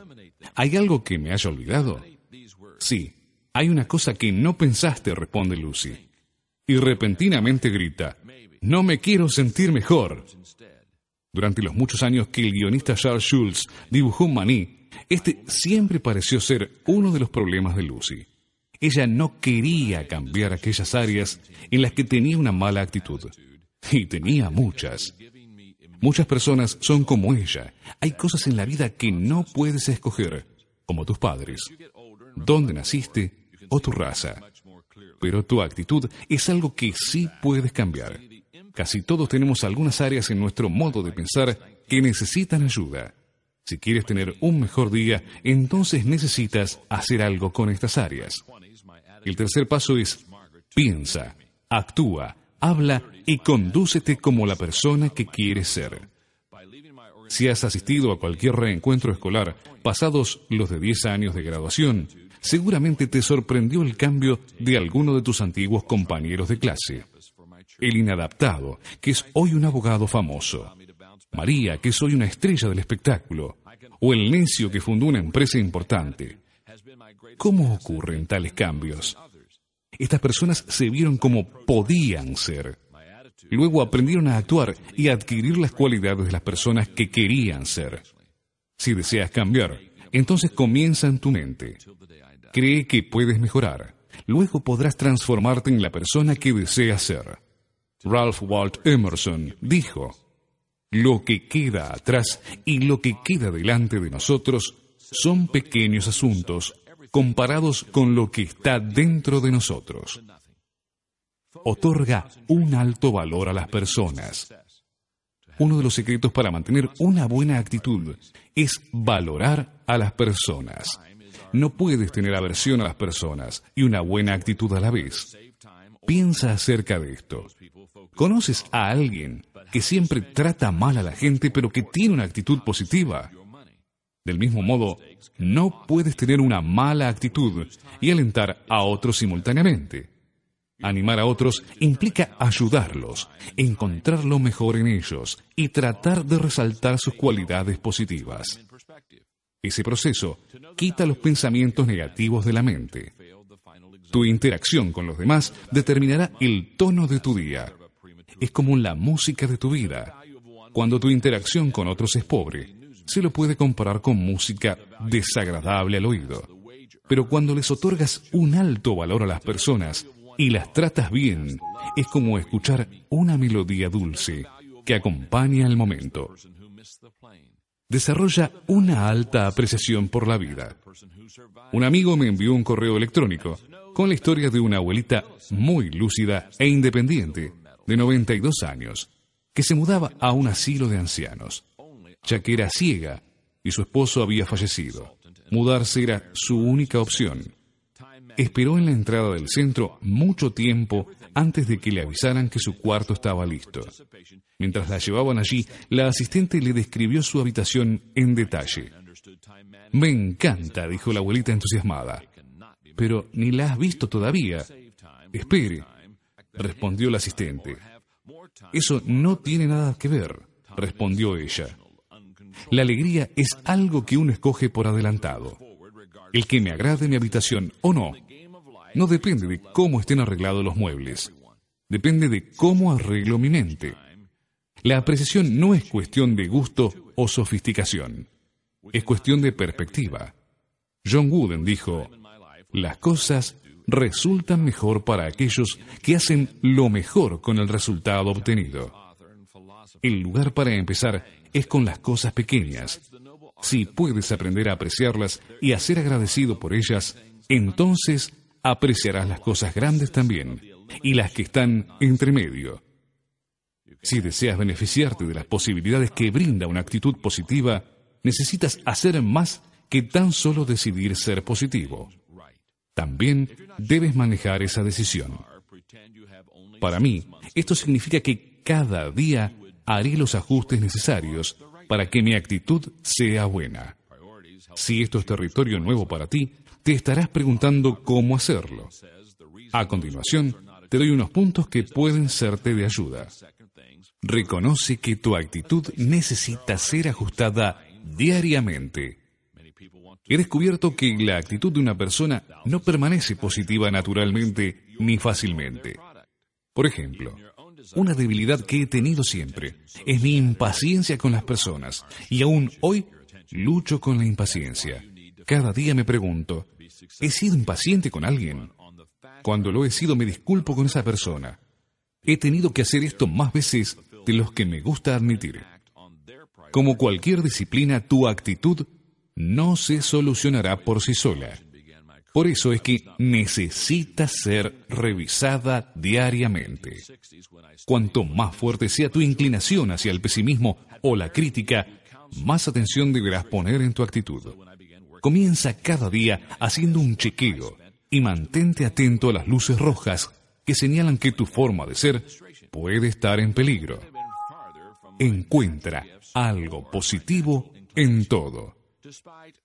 ¿Hay algo que me haya olvidado? Sí, hay una cosa que no pensaste, responde Lucy. Y repentinamente grita, no me quiero sentir mejor. Durante los muchos años que el guionista Charles Schulz dibujó Maní, este siempre pareció ser uno de los problemas de Lucy. Ella no quería cambiar aquellas áreas en las que tenía una mala actitud. Y tenía muchas. Muchas personas son como ella. Hay cosas en la vida que no puedes escoger, como tus padres, dónde naciste o tu raza. Pero tu actitud es algo que sí puedes cambiar. Casi todos tenemos algunas áreas en nuestro modo de pensar que necesitan ayuda. Si quieres tener un mejor día, entonces necesitas hacer algo con estas áreas. El tercer paso es piensa, actúa, habla y condúcete como la persona que quieres ser. Si has asistido a cualquier reencuentro escolar pasados los de 10 años de graduación, seguramente te sorprendió el cambio de alguno de tus antiguos compañeros de clase. El inadaptado, que es hoy un abogado famoso. María, que es hoy una estrella del espectáculo. O el necio que fundó una empresa importante. ¿Cómo ocurren tales cambios? Estas personas se vieron como podían ser. Luego aprendieron a actuar y a adquirir las cualidades de las personas que querían ser. Si deseas cambiar, entonces comienza en tu mente. Cree que puedes mejorar. Luego podrás transformarte en la persona que deseas ser. Ralph Walt Emerson dijo, Lo que queda atrás y lo que queda delante de nosotros son pequeños asuntos comparados con lo que está dentro de nosotros. Otorga un alto valor a las personas. Uno de los secretos para mantener una buena actitud es valorar a las personas. No puedes tener aversión a las personas y una buena actitud a la vez. Piensa acerca de esto. ¿Conoces a alguien que siempre trata mal a la gente pero que tiene una actitud positiva? Del mismo modo, no puedes tener una mala actitud y alentar a otros simultáneamente. Animar a otros implica ayudarlos, encontrar lo mejor en ellos y tratar de resaltar sus cualidades positivas. Ese proceso quita los pensamientos negativos de la mente. Tu interacción con los demás determinará el tono de tu día. Es como la música de tu vida. Cuando tu interacción con otros es pobre, se lo puede comparar con música desagradable al oído. Pero cuando les otorgas un alto valor a las personas y las tratas bien, es como escuchar una melodía dulce que acompaña el momento. Desarrolla una alta apreciación por la vida. Un amigo me envió un correo electrónico con la historia de una abuelita muy lúcida e independiente, de 92 años, que se mudaba a un asilo de ancianos ya que era ciega y su esposo había fallecido. Mudarse era su única opción. Esperó en la entrada del centro mucho tiempo antes de que le avisaran que su cuarto estaba listo. Mientras la llevaban allí, la asistente le describió su habitación en detalle. Me encanta, dijo la abuelita entusiasmada. Pero ni la has visto todavía. Espere, respondió la asistente. Eso no tiene nada que ver, respondió ella. La alegría es algo que uno escoge por adelantado. El que me agrade mi habitación o no, no depende de cómo estén arreglados los muebles. Depende de cómo arreglo mi mente. La apreciación no es cuestión de gusto o sofisticación. Es cuestión de perspectiva. John Wooden dijo, las cosas resultan mejor para aquellos que hacen lo mejor con el resultado obtenido. El lugar para empezar es con las cosas pequeñas. Si puedes aprender a apreciarlas y a ser agradecido por ellas, entonces apreciarás las cosas grandes también y las que están entre medio. Si deseas beneficiarte de las posibilidades que brinda una actitud positiva, necesitas hacer más que tan solo decidir ser positivo. También debes manejar esa decisión. Para mí, esto significa que cada día haré los ajustes necesarios para que mi actitud sea buena. Si esto es territorio nuevo para ti, te estarás preguntando cómo hacerlo. A continuación, te doy unos puntos que pueden serte de ayuda. Reconoce que tu actitud necesita ser ajustada diariamente. He descubierto que la actitud de una persona no permanece positiva naturalmente ni fácilmente. Por ejemplo, una debilidad que he tenido siempre es mi impaciencia con las personas y aún hoy lucho con la impaciencia. Cada día me pregunto, ¿he sido impaciente con alguien? Cuando lo he sido me disculpo con esa persona. He tenido que hacer esto más veces de los que me gusta admitir. Como cualquier disciplina, tu actitud no se solucionará por sí sola. Por eso es que necesita ser revisada diariamente. Cuanto más fuerte sea tu inclinación hacia el pesimismo o la crítica, más atención deberás poner en tu actitud. Comienza cada día haciendo un chequeo y mantente atento a las luces rojas que señalan que tu forma de ser puede estar en peligro. Encuentra algo positivo en todo.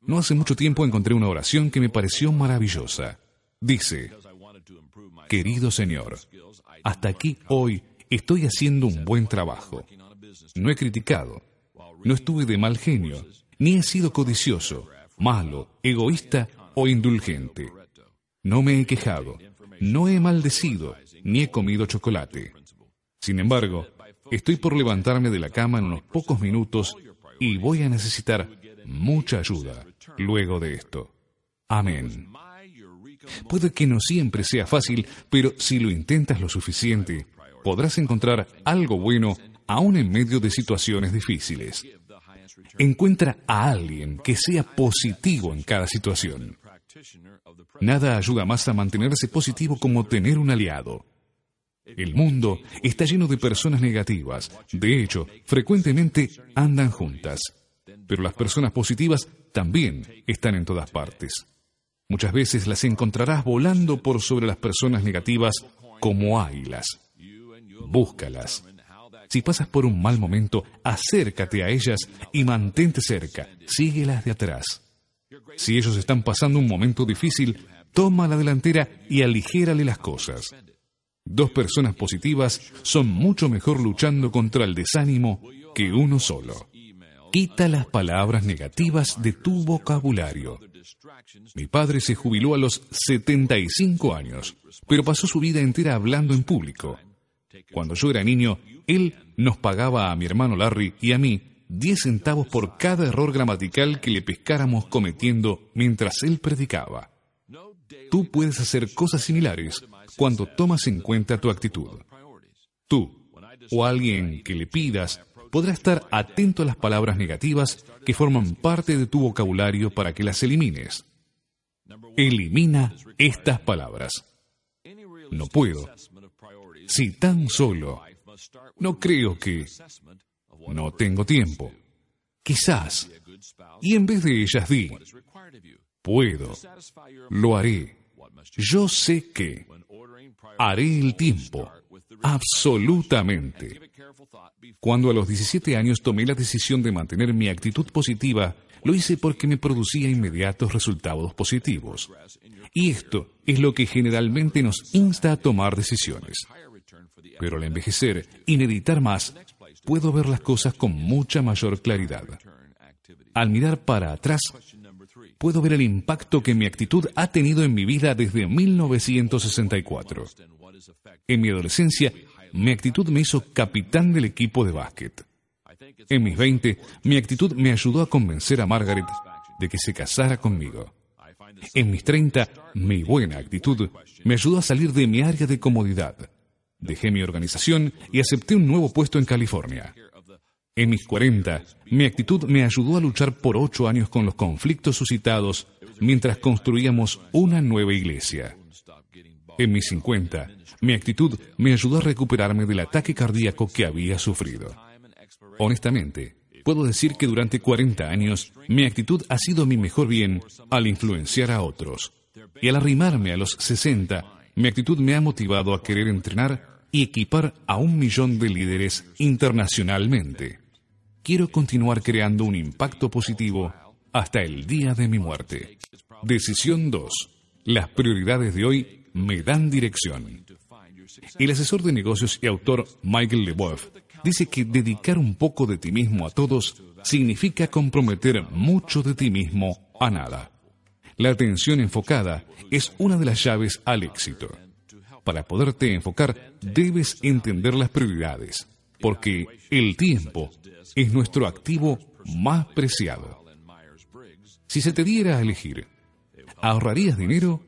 No hace mucho tiempo encontré una oración que me pareció maravillosa. Dice, Querido Señor, hasta aquí hoy estoy haciendo un buen trabajo. No he criticado, no estuve de mal genio, ni he sido codicioso, malo, egoísta o indulgente. No me he quejado, no he maldecido, ni he comido chocolate. Sin embargo, estoy por levantarme de la cama en unos pocos minutos y voy a necesitar mucha ayuda luego de esto. Amén. Puede que no siempre sea fácil, pero si lo intentas lo suficiente, podrás encontrar algo bueno aún en medio de situaciones difíciles. Encuentra a alguien que sea positivo en cada situación. Nada ayuda más a mantenerse positivo como tener un aliado. El mundo está lleno de personas negativas. De hecho, frecuentemente andan juntas pero las personas positivas también están en todas partes. Muchas veces las encontrarás volando por sobre las personas negativas como águilas. Búscalas. Si pasas por un mal momento, acércate a ellas y mantente cerca. Síguelas de atrás. Si ellos están pasando un momento difícil, toma la delantera y aligérale las cosas. Dos personas positivas son mucho mejor luchando contra el desánimo que uno solo. Quita las palabras negativas de tu vocabulario. Mi padre se jubiló a los 75 años, pero pasó su vida entera hablando en público. Cuando yo era niño, él nos pagaba a mi hermano Larry y a mí 10 centavos por cada error gramatical que le pescáramos cometiendo mientras él predicaba. Tú puedes hacer cosas similares cuando tomas en cuenta tu actitud. Tú o alguien que le pidas podrá estar atento a las palabras negativas que forman parte de tu vocabulario para que las elimines. Elimina estas palabras. No puedo. Si tan solo. No creo que. No tengo tiempo. Quizás. Y en vez de ellas di. Puedo. Lo haré. Yo sé que. Haré el tiempo. Absolutamente. Cuando a los 17 años tomé la decisión de mantener mi actitud positiva, lo hice porque me producía inmediatos resultados positivos. Y esto es lo que generalmente nos insta a tomar decisiones. Pero al envejecer y meditar más, puedo ver las cosas con mucha mayor claridad. Al mirar para atrás, puedo ver el impacto que mi actitud ha tenido en mi vida desde 1964. En mi adolescencia mi actitud me hizo capitán del equipo de básquet. En mis 20, mi actitud me ayudó a convencer a Margaret de que se casara conmigo. En mis 30, mi buena actitud me ayudó a salir de mi área de comodidad. Dejé mi organización y acepté un nuevo puesto en California. En mis 40, mi actitud me ayudó a luchar por ocho años con los conflictos suscitados mientras construíamos una nueva iglesia. En mis 50, mi actitud me ayudó a recuperarme del ataque cardíaco que había sufrido. Honestamente, puedo decir que durante 40 años mi actitud ha sido mi mejor bien al influenciar a otros. Y al arrimarme a los 60, mi actitud me ha motivado a querer entrenar y equipar a un millón de líderes internacionalmente. Quiero continuar creando un impacto positivo hasta el día de mi muerte. Decisión 2. Las prioridades de hoy me dan dirección. El asesor de negocios y autor Michael LeBoeuf dice que dedicar un poco de ti mismo a todos significa comprometer mucho de ti mismo a nada. La atención enfocada es una de las llaves al éxito. Para poderte enfocar, debes entender las prioridades, porque el tiempo es nuestro activo más preciado. Si se te diera a elegir, ¿ahorrarías dinero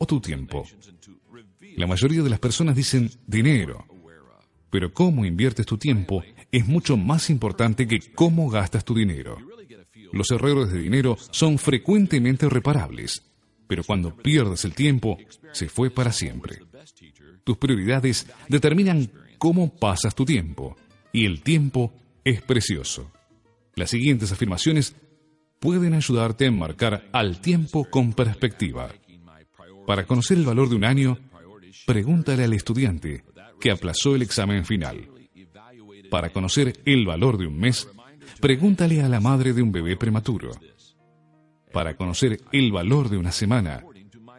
o tu tiempo? La mayoría de las personas dicen dinero, pero cómo inviertes tu tiempo es mucho más importante que cómo gastas tu dinero. Los errores de dinero son frecuentemente reparables, pero cuando pierdes el tiempo, se fue para siempre. Tus prioridades determinan cómo pasas tu tiempo, y el tiempo es precioso. Las siguientes afirmaciones pueden ayudarte a enmarcar al tiempo con perspectiva. Para conocer el valor de un año, pregúntale al estudiante que aplazó el examen final. Para conocer el valor de un mes, pregúntale a la madre de un bebé prematuro. Para conocer el valor de una semana,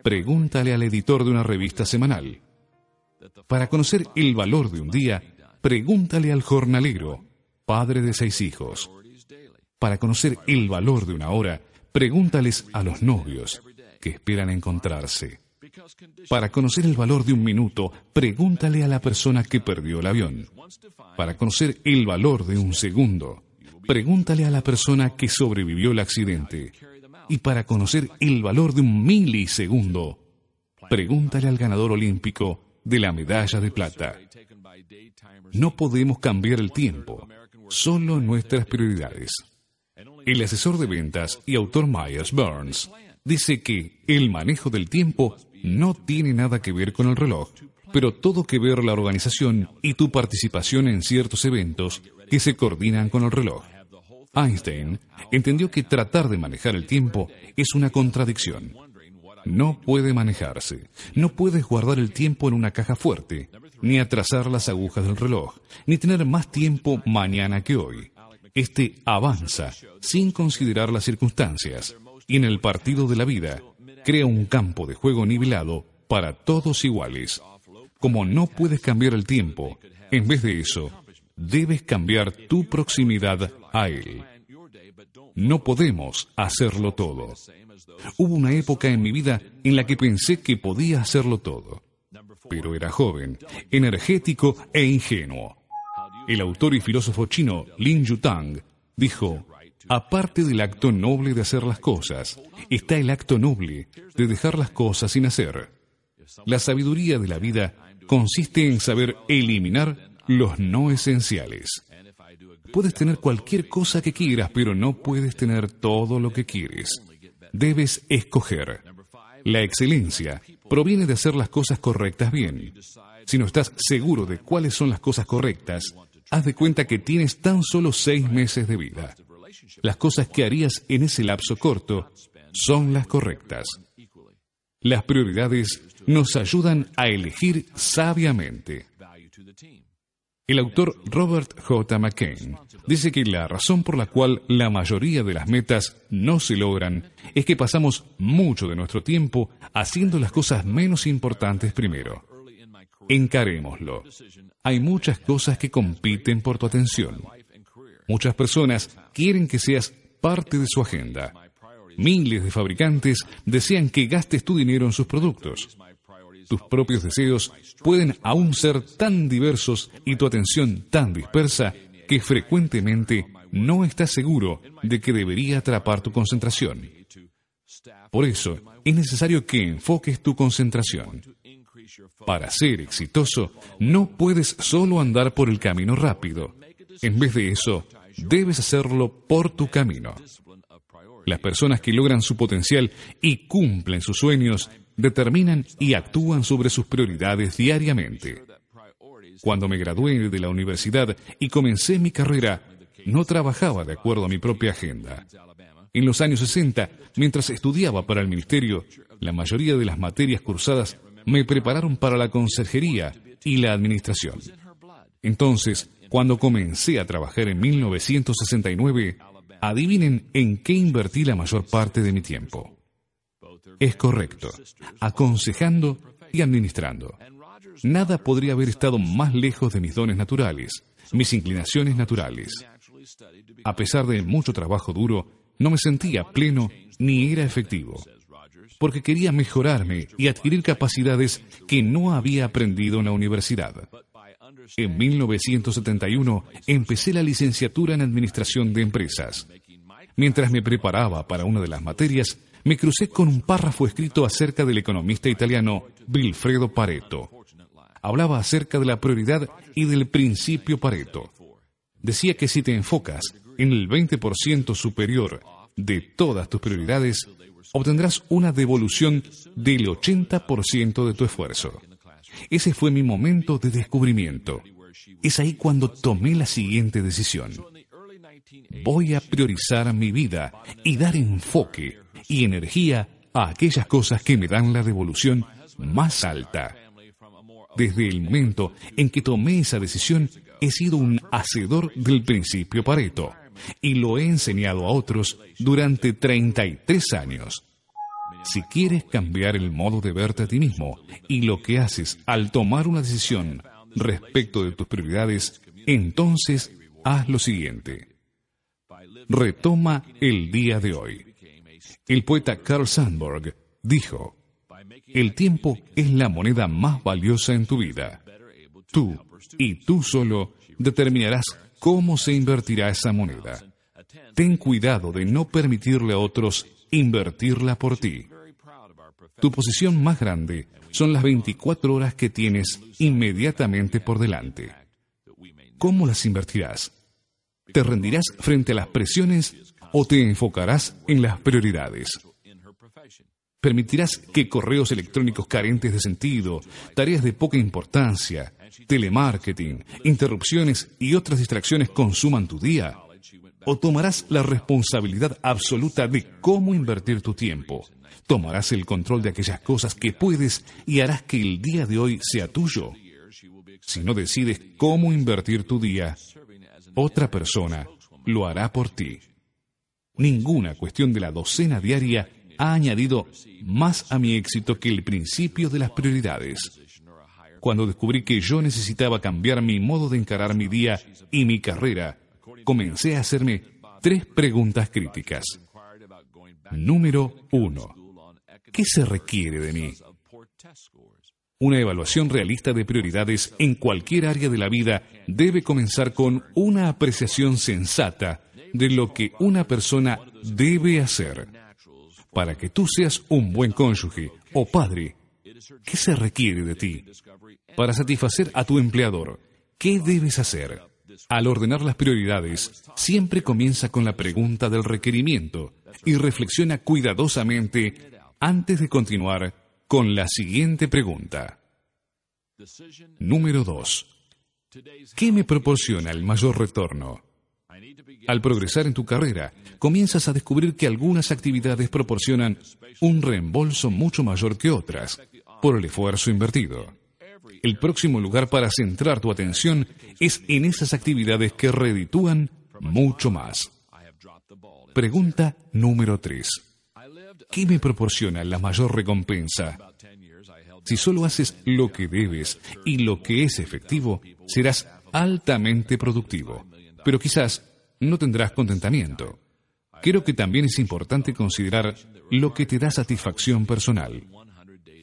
pregúntale al editor de una revista semanal. Para conocer el valor de un día, pregúntale al jornalero, padre de seis hijos. Para conocer el valor de una hora, pregúntales a los novios que esperan encontrarse. Para conocer el valor de un minuto, pregúntale a la persona que perdió el avión. Para conocer el valor de un segundo, pregúntale a la persona que sobrevivió el accidente. Y para conocer el valor de un milisegundo, pregúntale al ganador olímpico de la medalla de plata. No podemos cambiar el tiempo, solo nuestras prioridades. El asesor de ventas y autor Myers Burns dice que el manejo del tiempo no tiene nada que ver con el reloj, pero todo que ver la organización y tu participación en ciertos eventos que se coordinan con el reloj. Einstein entendió que tratar de manejar el tiempo es una contradicción. No puede manejarse, no puedes guardar el tiempo en una caja fuerte, ni atrasar las agujas del reloj, ni tener más tiempo mañana que hoy. Este avanza sin considerar las circunstancias, y en el partido de la vida crea un campo de juego nivelado para todos iguales. Como no puedes cambiar el tiempo, en vez de eso, debes cambiar tu proximidad a él. No podemos hacerlo todo. Hubo una época en mi vida en la que pensé que podía hacerlo todo, pero era joven, energético e ingenuo. El autor y filósofo chino Lin Yutang dijo, Aparte del acto noble de hacer las cosas, está el acto noble de dejar las cosas sin hacer. La sabiduría de la vida consiste en saber eliminar los no esenciales. Puedes tener cualquier cosa que quieras, pero no puedes tener todo lo que quieres. Debes escoger. La excelencia proviene de hacer las cosas correctas bien. Si no estás seguro de cuáles son las cosas correctas, haz de cuenta que tienes tan solo seis meses de vida las cosas que harías en ese lapso corto son las correctas. Las prioridades nos ayudan a elegir sabiamente. El autor Robert J. McCain dice que la razón por la cual la mayoría de las metas no se logran es que pasamos mucho de nuestro tiempo haciendo las cosas menos importantes primero. Encarémoslo. Hay muchas cosas que compiten por tu atención. Muchas personas quieren que seas parte de su agenda. Miles de fabricantes desean que gastes tu dinero en sus productos. Tus propios deseos pueden aún ser tan diversos y tu atención tan dispersa que frecuentemente no estás seguro de que debería atrapar tu concentración. Por eso, es necesario que enfoques tu concentración. Para ser exitoso, no puedes solo andar por el camino rápido. En vez de eso, debes hacerlo por tu camino. Las personas que logran su potencial y cumplen sus sueños determinan y actúan sobre sus prioridades diariamente. Cuando me gradué de la universidad y comencé mi carrera, no trabajaba de acuerdo a mi propia agenda. En los años 60, mientras estudiaba para el ministerio, La mayoría de las materias cursadas me prepararon para la consejería y la administración. Entonces, cuando comencé a trabajar en 1969, adivinen en qué invertí la mayor parte de mi tiempo. Es correcto, aconsejando y administrando. Nada podría haber estado más lejos de mis dones naturales, mis inclinaciones naturales. A pesar de mucho trabajo duro, no me sentía pleno ni era efectivo, porque quería mejorarme y adquirir capacidades que no había aprendido en la universidad. En 1971 empecé la licenciatura en Administración de Empresas. Mientras me preparaba para una de las materias, me crucé con un párrafo escrito acerca del economista italiano Vilfredo Pareto. Hablaba acerca de la prioridad y del principio Pareto. Decía que si te enfocas en el 20% superior de todas tus prioridades, obtendrás una devolución del 80% de tu esfuerzo. Ese fue mi momento de descubrimiento. Es ahí cuando tomé la siguiente decisión. Voy a priorizar mi vida y dar enfoque y energía a aquellas cosas que me dan la devolución más alta. Desde el momento en que tomé esa decisión, he sido un hacedor del principio Pareto y lo he enseñado a otros durante 33 años. Si quieres cambiar el modo de verte a ti mismo y lo que haces al tomar una decisión respecto de tus prioridades, entonces haz lo siguiente. Retoma el día de hoy. El poeta Carl Sandburg dijo, el tiempo es la moneda más valiosa en tu vida. Tú y tú solo determinarás cómo se invertirá esa moneda. Ten cuidado de no permitirle a otros invertirla por ti. Tu posición más grande son las 24 horas que tienes inmediatamente por delante. ¿Cómo las invertirás? ¿Te rendirás frente a las presiones o te enfocarás en las prioridades. Permitirás que correos electrónicos carentes de sentido, tareas de poca importancia, telemarketing, interrupciones y otras distracciones consuman tu día. O tomarás la responsabilidad absoluta de cómo invertir tu tiempo. Tomarás el control de aquellas cosas que puedes y harás que el día de hoy sea tuyo. Si no decides cómo invertir tu día, otra persona lo hará por ti. Ninguna cuestión de la docena diaria ha añadido más a mi éxito que el principio de las prioridades. Cuando descubrí que yo necesitaba cambiar mi modo de encarar mi día y mi carrera, comencé a hacerme tres preguntas críticas. Número uno. ¿Qué se requiere de mí? Una evaluación realista de prioridades en cualquier área de la vida debe comenzar con una apreciación sensata de lo que una persona debe hacer. Para que tú seas un buen cónyuge o padre, ¿qué se requiere de ti? Para satisfacer a tu empleador, ¿qué debes hacer? Al ordenar las prioridades, siempre comienza con la pregunta del requerimiento y reflexiona cuidadosamente antes de continuar con la siguiente pregunta. Número 2. ¿Qué me proporciona el mayor retorno? Al progresar en tu carrera, comienzas a descubrir que algunas actividades proporcionan un reembolso mucho mayor que otras por el esfuerzo invertido. El próximo lugar para centrar tu atención es en esas actividades que reditúan mucho más. Pregunta número 3. ¿Qué me proporciona la mayor recompensa? Si solo haces lo que debes y lo que es efectivo, serás altamente productivo. Pero quizás no tendrás contentamiento. Creo que también es importante considerar lo que te da satisfacción personal.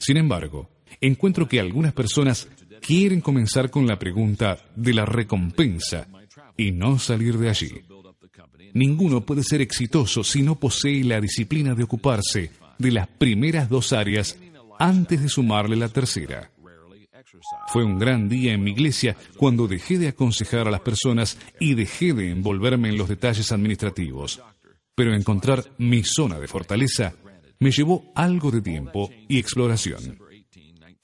Sin embargo, encuentro que algunas personas quieren comenzar con la pregunta de la recompensa y no salir de allí. Ninguno puede ser exitoso si no posee la disciplina de ocuparse de las primeras dos áreas antes de sumarle la tercera. Fue un gran día en mi iglesia cuando dejé de aconsejar a las personas y dejé de envolverme en los detalles administrativos. Pero encontrar mi zona de fortaleza me llevó algo de tiempo y exploración.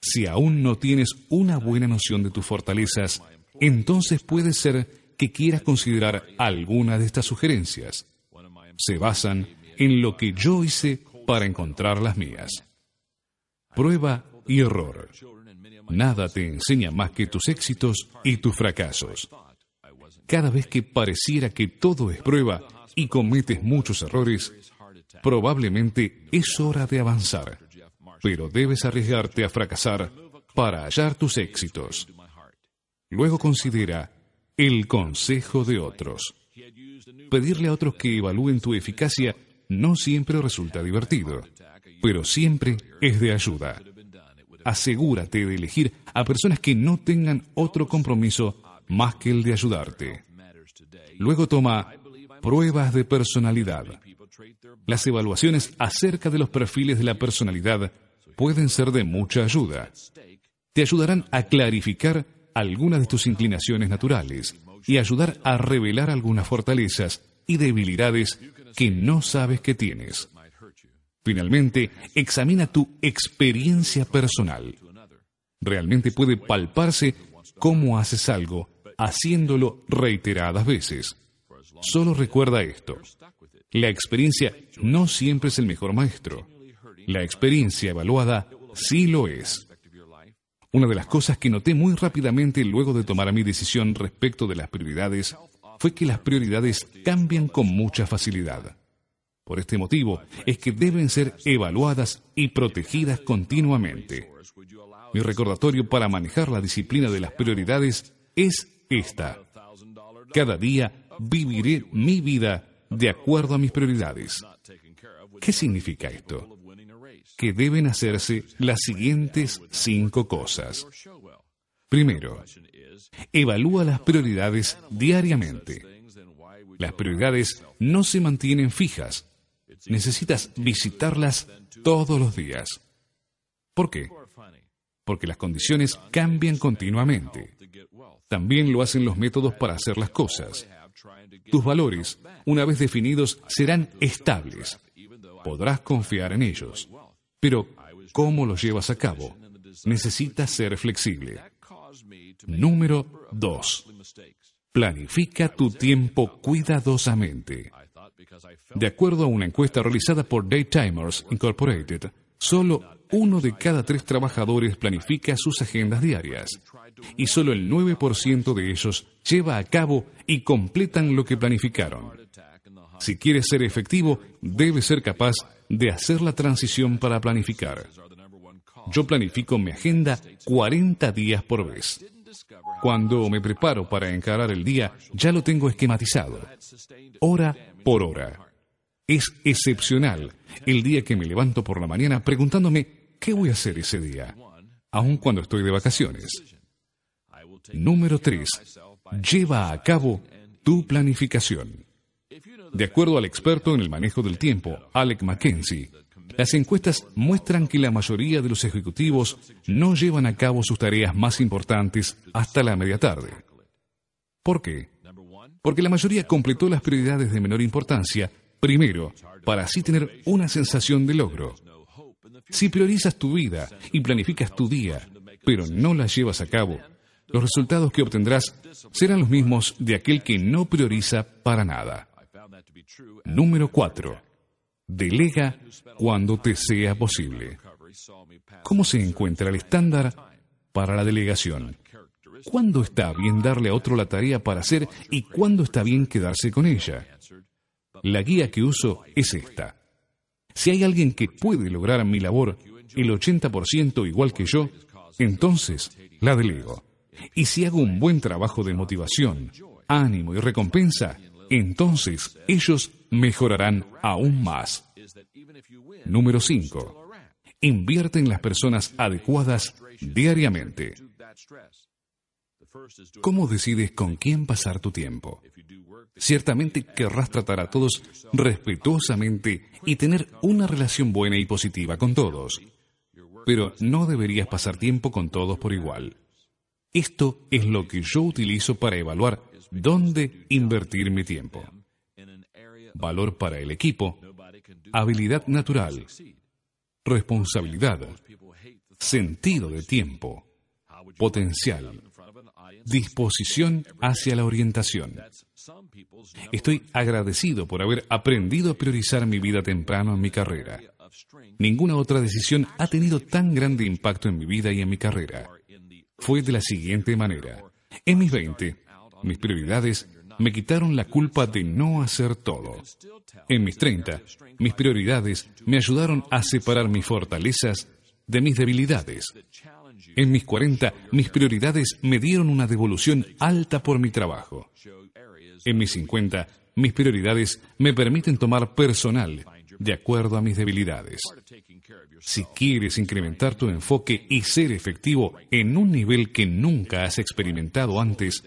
Si aún no tienes una buena noción de tus fortalezas, entonces puede ser que quieras considerar alguna de estas sugerencias. Se basan en lo que yo hice para encontrar las mías. Prueba y error. Nada te enseña más que tus éxitos y tus fracasos. Cada vez que pareciera que todo es prueba y cometes muchos errores, probablemente es hora de avanzar, pero debes arriesgarte a fracasar para hallar tus éxitos. Luego considera el consejo de otros. Pedirle a otros que evalúen tu eficacia no siempre resulta divertido, pero siempre es de ayuda. Asegúrate de elegir a personas que no tengan otro compromiso más que el de ayudarte. Luego toma pruebas de personalidad. Las evaluaciones acerca de los perfiles de la personalidad pueden ser de mucha ayuda. Te ayudarán a clarificar algunas de tus inclinaciones naturales y ayudar a revelar algunas fortalezas y debilidades que no sabes que tienes. Finalmente, examina tu experiencia personal. Realmente puede palparse cómo haces algo haciéndolo reiteradas veces. Solo recuerda esto. La experiencia no siempre es el mejor maestro. La experiencia evaluada sí lo es. Una de las cosas que noté muy rápidamente luego de tomar mi decisión respecto de las prioridades fue que las prioridades cambian con mucha facilidad. Por este motivo es que deben ser evaluadas y protegidas continuamente. Mi recordatorio para manejar la disciplina de las prioridades es esta. Cada día viviré mi vida de acuerdo a mis prioridades. ¿Qué significa esto? Que deben hacerse las siguientes cinco cosas. Primero, evalúa las prioridades diariamente. Las prioridades no se mantienen fijas. Necesitas visitarlas todos los días. ¿Por qué? Porque las condiciones cambian continuamente. También lo hacen los métodos para hacer las cosas. Tus valores, una vez definidos, serán estables. Podrás confiar en ellos. Pero, ¿cómo lo llevas a cabo? Necesitas ser flexible. Número 2. Planifica tu tiempo cuidadosamente. De acuerdo a una encuesta realizada por Daytimers Incorporated, solo uno de cada tres trabajadores planifica sus agendas diarias y solo el 9% de ellos lleva a cabo y completan lo que planificaron. Si quieres ser efectivo, debes ser capaz de hacer la transición para planificar. Yo planifico mi agenda 40 días por vez. Cuando me preparo para encarar el día, ya lo tengo esquematizado, hora por hora. Es excepcional el día que me levanto por la mañana preguntándome qué voy a hacer ese día, aun cuando estoy de vacaciones. Número 3. Lleva a cabo tu planificación. De acuerdo al experto en el manejo del tiempo, Alec Mackenzie, las encuestas muestran que la mayoría de los ejecutivos no llevan a cabo sus tareas más importantes hasta la media tarde. ¿Por qué? Porque la mayoría completó las prioridades de menor importancia primero, para así tener una sensación de logro. Si priorizas tu vida y planificas tu día, pero no la llevas a cabo, los resultados que obtendrás serán los mismos de aquel que no prioriza para nada. Número 4. Delega cuando te sea posible. ¿Cómo se encuentra el estándar para la delegación? ¿Cuándo está bien darle a otro la tarea para hacer y cuándo está bien quedarse con ella? La guía que uso es esta. Si hay alguien que puede lograr mi labor el 80% igual que yo, entonces la delego. Y si hago un buen trabajo de motivación, ánimo y recompensa, entonces ellos mejorarán aún más. Número 5. Invierte en las personas adecuadas diariamente. ¿Cómo decides con quién pasar tu tiempo? Ciertamente querrás tratar a todos respetuosamente y tener una relación buena y positiva con todos, pero no deberías pasar tiempo con todos por igual. Esto es lo que yo utilizo para evaluar dónde invertir mi tiempo. Valor para el equipo, habilidad natural, responsabilidad, sentido de tiempo, potencial, disposición hacia la orientación. Estoy agradecido por haber aprendido a priorizar mi vida temprano en mi carrera. Ninguna otra decisión ha tenido tan grande impacto en mi vida y en mi carrera. Fue de la siguiente manera. En mis 20, mis prioridades me quitaron la culpa de no hacer todo. En mis 30, mis prioridades me ayudaron a separar mis fortalezas de mis debilidades. En mis 40, mis prioridades me dieron una devolución alta por mi trabajo. En mis 50, mis prioridades me permiten tomar personal de acuerdo a mis debilidades. Si quieres incrementar tu enfoque y ser efectivo en un nivel que nunca has experimentado antes,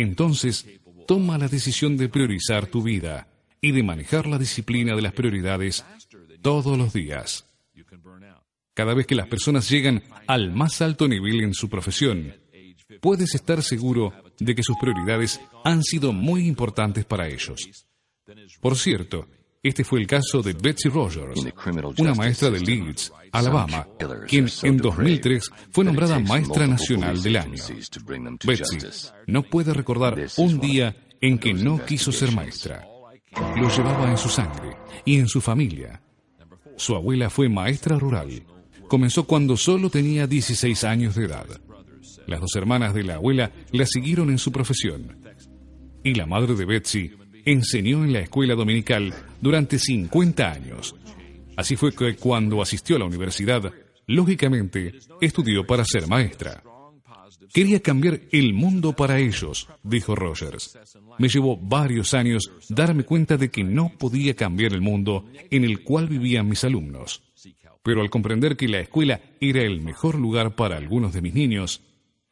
entonces toma la decisión de priorizar tu vida y de manejar la disciplina de las prioridades todos los días. Cada vez que las personas llegan al más alto nivel en su profesión, puedes estar seguro de que sus prioridades han sido muy importantes para ellos. Por cierto, este fue el caso de Betsy Rogers, una maestra de Leeds, Alabama, quien en 2003 fue nombrada Maestra Nacional del Año. Betsy no puede recordar un día en que no quiso ser maestra. Lo llevaba en su sangre y en su familia. Su abuela fue maestra rural. Comenzó cuando solo tenía 16 años de edad. Las dos hermanas de la abuela la siguieron en su profesión. Y la madre de Betsy enseñó en la escuela dominical durante 50 años. Así fue que cuando asistió a la universidad, lógicamente, estudió para ser maestra. Quería cambiar el mundo para ellos, dijo Rogers. Me llevó varios años darme cuenta de que no podía cambiar el mundo en el cual vivían mis alumnos. Pero al comprender que la escuela era el mejor lugar para algunos de mis niños,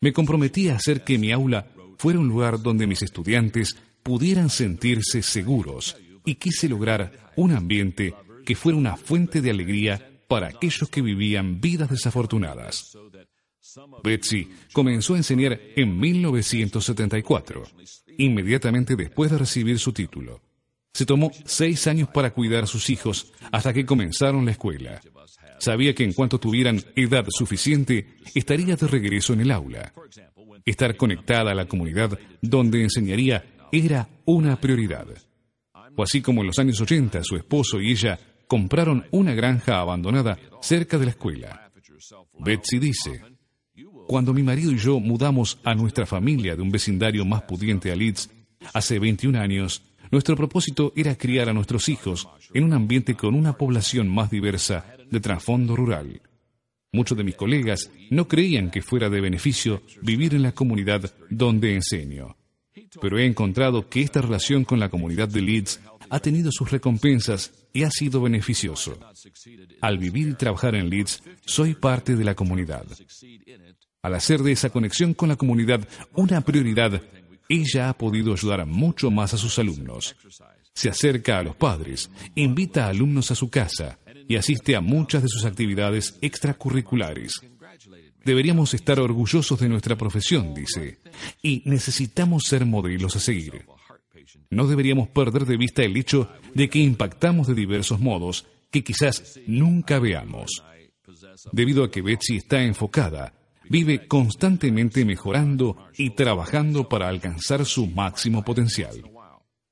me comprometí a hacer que mi aula fuera un lugar donde mis estudiantes pudieran sentirse seguros y quise lograr un ambiente que fuera una fuente de alegría para aquellos que vivían vidas desafortunadas. Betsy comenzó a enseñar en 1974, inmediatamente después de recibir su título. Se tomó seis años para cuidar a sus hijos hasta que comenzaron la escuela. Sabía que en cuanto tuvieran edad suficiente, estaría de regreso en el aula. Estar conectada a la comunidad donde enseñaría era una prioridad. Así como en los años 80 su esposo y ella compraron una granja abandonada cerca de la escuela. Betsy dice, cuando mi marido y yo mudamos a nuestra familia de un vecindario más pudiente a Leeds, hace 21 años, nuestro propósito era criar a nuestros hijos en un ambiente con una población más diversa de trasfondo rural. Muchos de mis colegas no creían que fuera de beneficio vivir en la comunidad donde enseño. Pero he encontrado que esta relación con la comunidad de Leeds ha tenido sus recompensas y ha sido beneficioso. Al vivir y trabajar en Leeds, soy parte de la comunidad. Al hacer de esa conexión con la comunidad una prioridad, ella ha podido ayudar mucho más a sus alumnos. Se acerca a los padres, invita a alumnos a su casa y asiste a muchas de sus actividades extracurriculares. Deberíamos estar orgullosos de nuestra profesión, dice, y necesitamos ser modelos a seguir. No deberíamos perder de vista el hecho de que impactamos de diversos modos que quizás nunca veamos. Debido a que Betsy está enfocada, vive constantemente mejorando y trabajando para alcanzar su máximo potencial.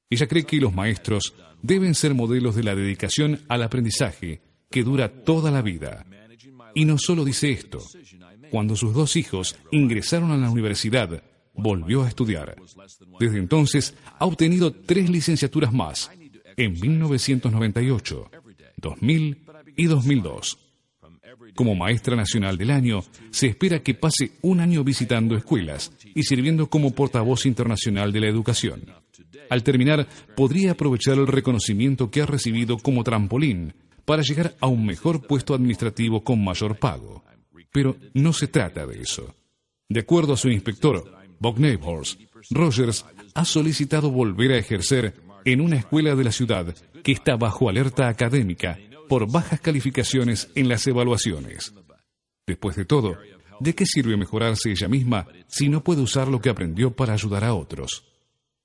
Ella cree que los maestros deben ser modelos de la dedicación al aprendizaje que dura toda la vida. Y no solo dice esto, cuando sus dos hijos ingresaron a la universidad, volvió a estudiar. Desde entonces ha obtenido tres licenciaturas más, en 1998, 2000 y 2002. Como maestra nacional del año, se espera que pase un año visitando escuelas y sirviendo como portavoz internacional de la educación. Al terminar, podría aprovechar el reconocimiento que ha recibido como trampolín para llegar a un mejor puesto administrativo con mayor pago. Pero no se trata de eso. De acuerdo a su inspector, Bob Neighbors, Rogers ha solicitado volver a ejercer en una escuela de la ciudad que está bajo alerta académica por bajas calificaciones en las evaluaciones. Después de todo, ¿de qué sirve mejorarse ella misma si no puede usar lo que aprendió para ayudar a otros?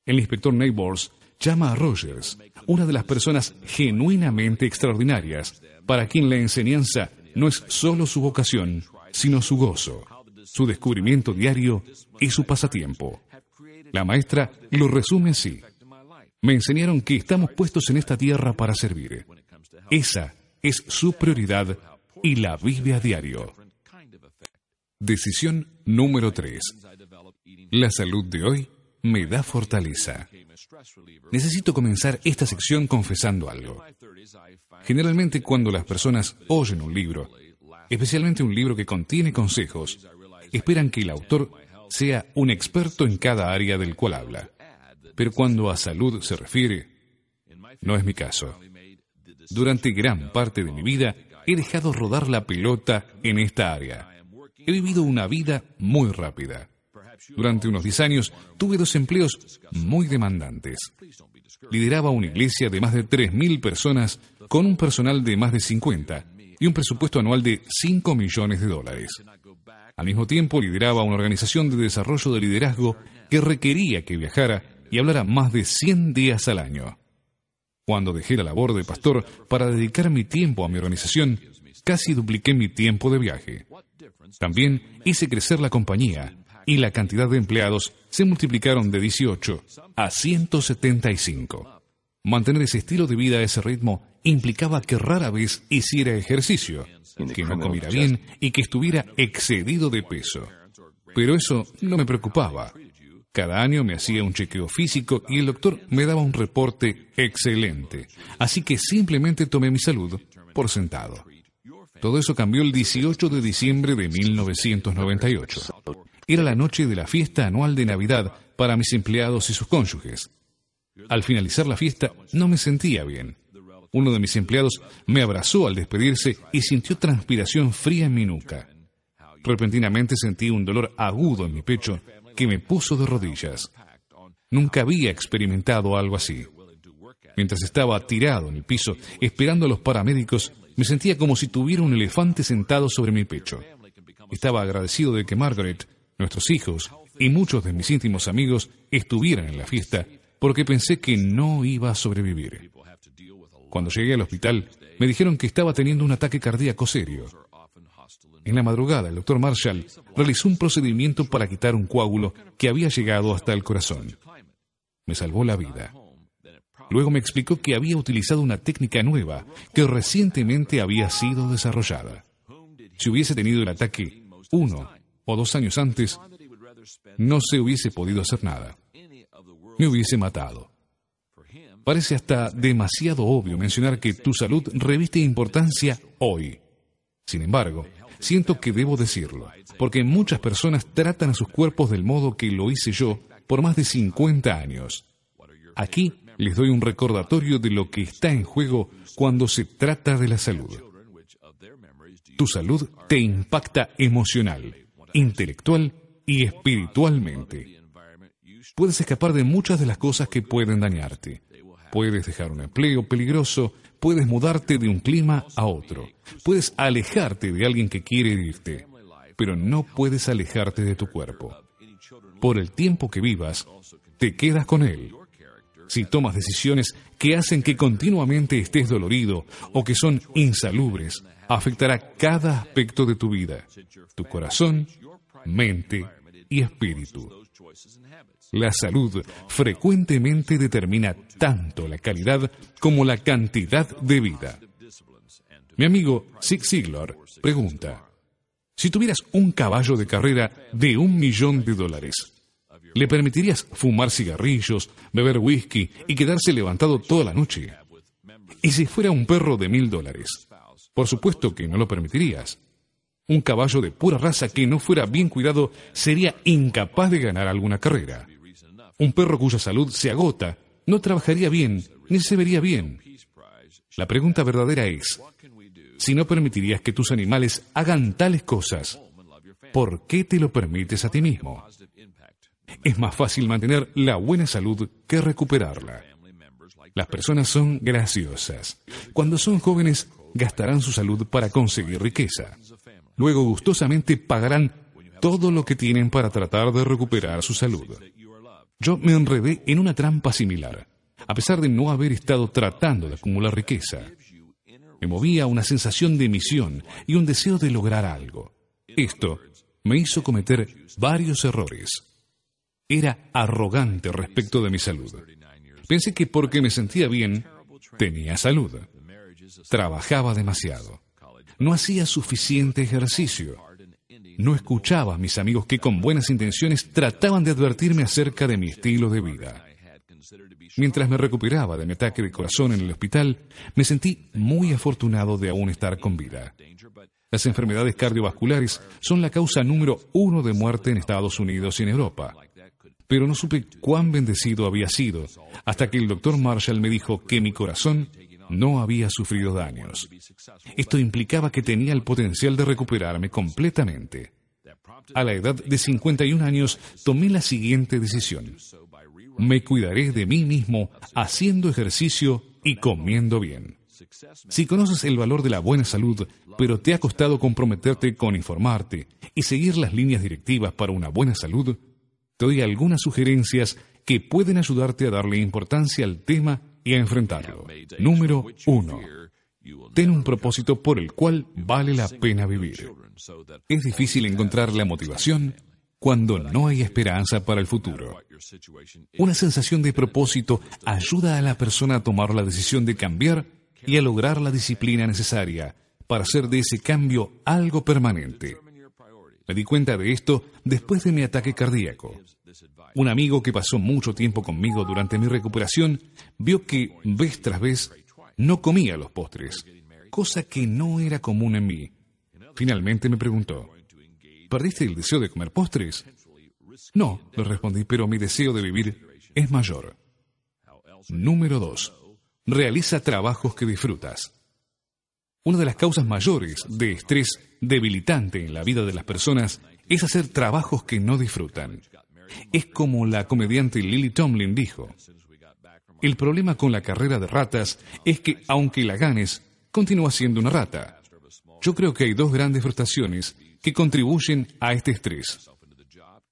El inspector Neighbors llama a Rogers una de las personas genuinamente extraordinarias para quien la enseñanza no es solo su vocación, sino su gozo, su descubrimiento diario y su pasatiempo. La maestra lo resume así. Me enseñaron que estamos puestos en esta tierra para servir. Esa es su prioridad y la vive a diario. Decisión número 3. La salud de hoy me da fortaleza. Necesito comenzar esta sección confesando algo. Generalmente cuando las personas oyen un libro, especialmente un libro que contiene consejos, esperan que el autor sea un experto en cada área del cual habla. Pero cuando a salud se refiere, no es mi caso. Durante gran parte de mi vida he dejado rodar la pelota en esta área. He vivido una vida muy rápida. Durante unos 10 años tuve dos empleos muy demandantes. Lideraba una iglesia de más de 3.000 personas con un personal de más de 50 y un presupuesto anual de 5 millones de dólares. Al mismo tiempo lideraba una organización de desarrollo de liderazgo que requería que viajara y hablara más de 100 días al año. Cuando dejé la labor de pastor para dedicar mi tiempo a mi organización, casi dupliqué mi tiempo de viaje. También hice crecer la compañía y la cantidad de empleados se multiplicaron de 18 a 175. Mantener ese estilo de vida a ese ritmo implicaba que rara vez hiciera ejercicio, que no comiera bien y que estuviera excedido de peso. Pero eso no me preocupaba. Cada año me hacía un chequeo físico y el doctor me daba un reporte excelente. Así que simplemente tomé mi salud por sentado. Todo eso cambió el 18 de diciembre de 1998. Era la noche de la fiesta anual de Navidad para mis empleados y sus cónyuges. Al finalizar la fiesta no me sentía bien. Uno de mis empleados me abrazó al despedirse y sintió transpiración fría en mi nuca. Repentinamente sentí un dolor agudo en mi pecho que me puso de rodillas. Nunca había experimentado algo así. Mientras estaba tirado en el piso esperando a los paramédicos, me sentía como si tuviera un elefante sentado sobre mi pecho. Estaba agradecido de que Margaret, nuestros hijos y muchos de mis íntimos amigos estuvieran en la fiesta porque pensé que no iba a sobrevivir. Cuando llegué al hospital, me dijeron que estaba teniendo un ataque cardíaco serio. En la madrugada, el doctor Marshall realizó un procedimiento para quitar un coágulo que había llegado hasta el corazón. Me salvó la vida. Luego me explicó que había utilizado una técnica nueva que recientemente había sido desarrollada. Si hubiese tenido el ataque uno o dos años antes, no se hubiese podido hacer nada. Me hubiese matado. Parece hasta demasiado obvio mencionar que tu salud reviste importancia hoy. Sin embargo, siento que debo decirlo, porque muchas personas tratan a sus cuerpos del modo que lo hice yo por más de 50 años. Aquí les doy un recordatorio de lo que está en juego cuando se trata de la salud. Tu salud te impacta emocional, intelectual y espiritualmente. Puedes escapar de muchas de las cosas que pueden dañarte. Puedes dejar un empleo peligroso, puedes mudarte de un clima a otro, puedes alejarte de alguien que quiere irte, pero no puedes alejarte de tu cuerpo. Por el tiempo que vivas, te quedas con él. Si tomas decisiones que hacen que continuamente estés dolorido o que son insalubres, afectará cada aspecto de tu vida, tu corazón, mente y espíritu. La salud frecuentemente determina tanto la calidad como la cantidad de vida. Mi amigo Zig Ziglar pregunta, si tuvieras un caballo de carrera de un millón de dólares, ¿le permitirías fumar cigarrillos, beber whisky y quedarse levantado toda la noche? ¿Y si fuera un perro de mil dólares? Por supuesto que no lo permitirías. Un caballo de pura raza que no fuera bien cuidado sería incapaz de ganar alguna carrera. Un perro cuya salud se agota no trabajaría bien ni se vería bien. La pregunta verdadera es, si no permitirías que tus animales hagan tales cosas, ¿por qué te lo permites a ti mismo? Es más fácil mantener la buena salud que recuperarla. Las personas son graciosas. Cuando son jóvenes, gastarán su salud para conseguir riqueza. Luego gustosamente pagarán todo lo que tienen para tratar de recuperar su salud. Yo me enredé en una trampa similar, a pesar de no haber estado tratando de acumular riqueza. Me movía una sensación de misión y un deseo de lograr algo. Esto me hizo cometer varios errores. Era arrogante respecto de mi salud. Pensé que porque me sentía bien, tenía salud. trabajaba demasiado. No hacía suficiente ejercicio. No escuchaba a mis amigos que con buenas intenciones trataban de advertirme acerca de mi estilo de vida. Mientras me recuperaba de mi ataque de corazón en el hospital, me sentí muy afortunado de aún estar con vida. Las enfermedades cardiovasculares son la causa número uno de muerte en Estados Unidos y en Europa. Pero no supe cuán bendecido había sido hasta que el doctor Marshall me dijo que mi corazón no había sufrido daños. Esto implicaba que tenía el potencial de recuperarme completamente. A la edad de 51 años tomé la siguiente decisión me cuidaré de mí mismo haciendo ejercicio y comiendo bien. Si conoces el valor de la buena salud, pero te ha costado comprometerte con informarte y seguir las líneas directivas para una buena salud, te doy algunas sugerencias que pueden ayudarte a darle importancia al tema y a enfrentarlo. Número 1. Ten un propósito por el cual vale la pena vivir. Es difícil encontrar la motivación cuando no hay esperanza para el futuro. Una sensación de propósito ayuda a la persona a tomar la decisión de cambiar y a lograr la disciplina necesaria para hacer de ese cambio algo permanente. Me di cuenta de esto después de mi ataque cardíaco. Un amigo que pasó mucho tiempo conmigo durante mi recuperación vio que vez tras vez no comía los postres, cosa que no era común en mí. Finalmente me preguntó, ¿Perdiste el deseo de comer postres? No, le respondí, pero mi deseo de vivir es mayor. Número 2. Realiza trabajos que disfrutas. Una de las causas mayores de estrés debilitante en la vida de las personas es hacer trabajos que no disfrutan. Es como la comediante Lily Tomlin dijo. El problema con la carrera de ratas es que, aunque la ganes, continúa siendo una rata. Yo creo que hay dos grandes frustraciones que contribuyen a este estrés.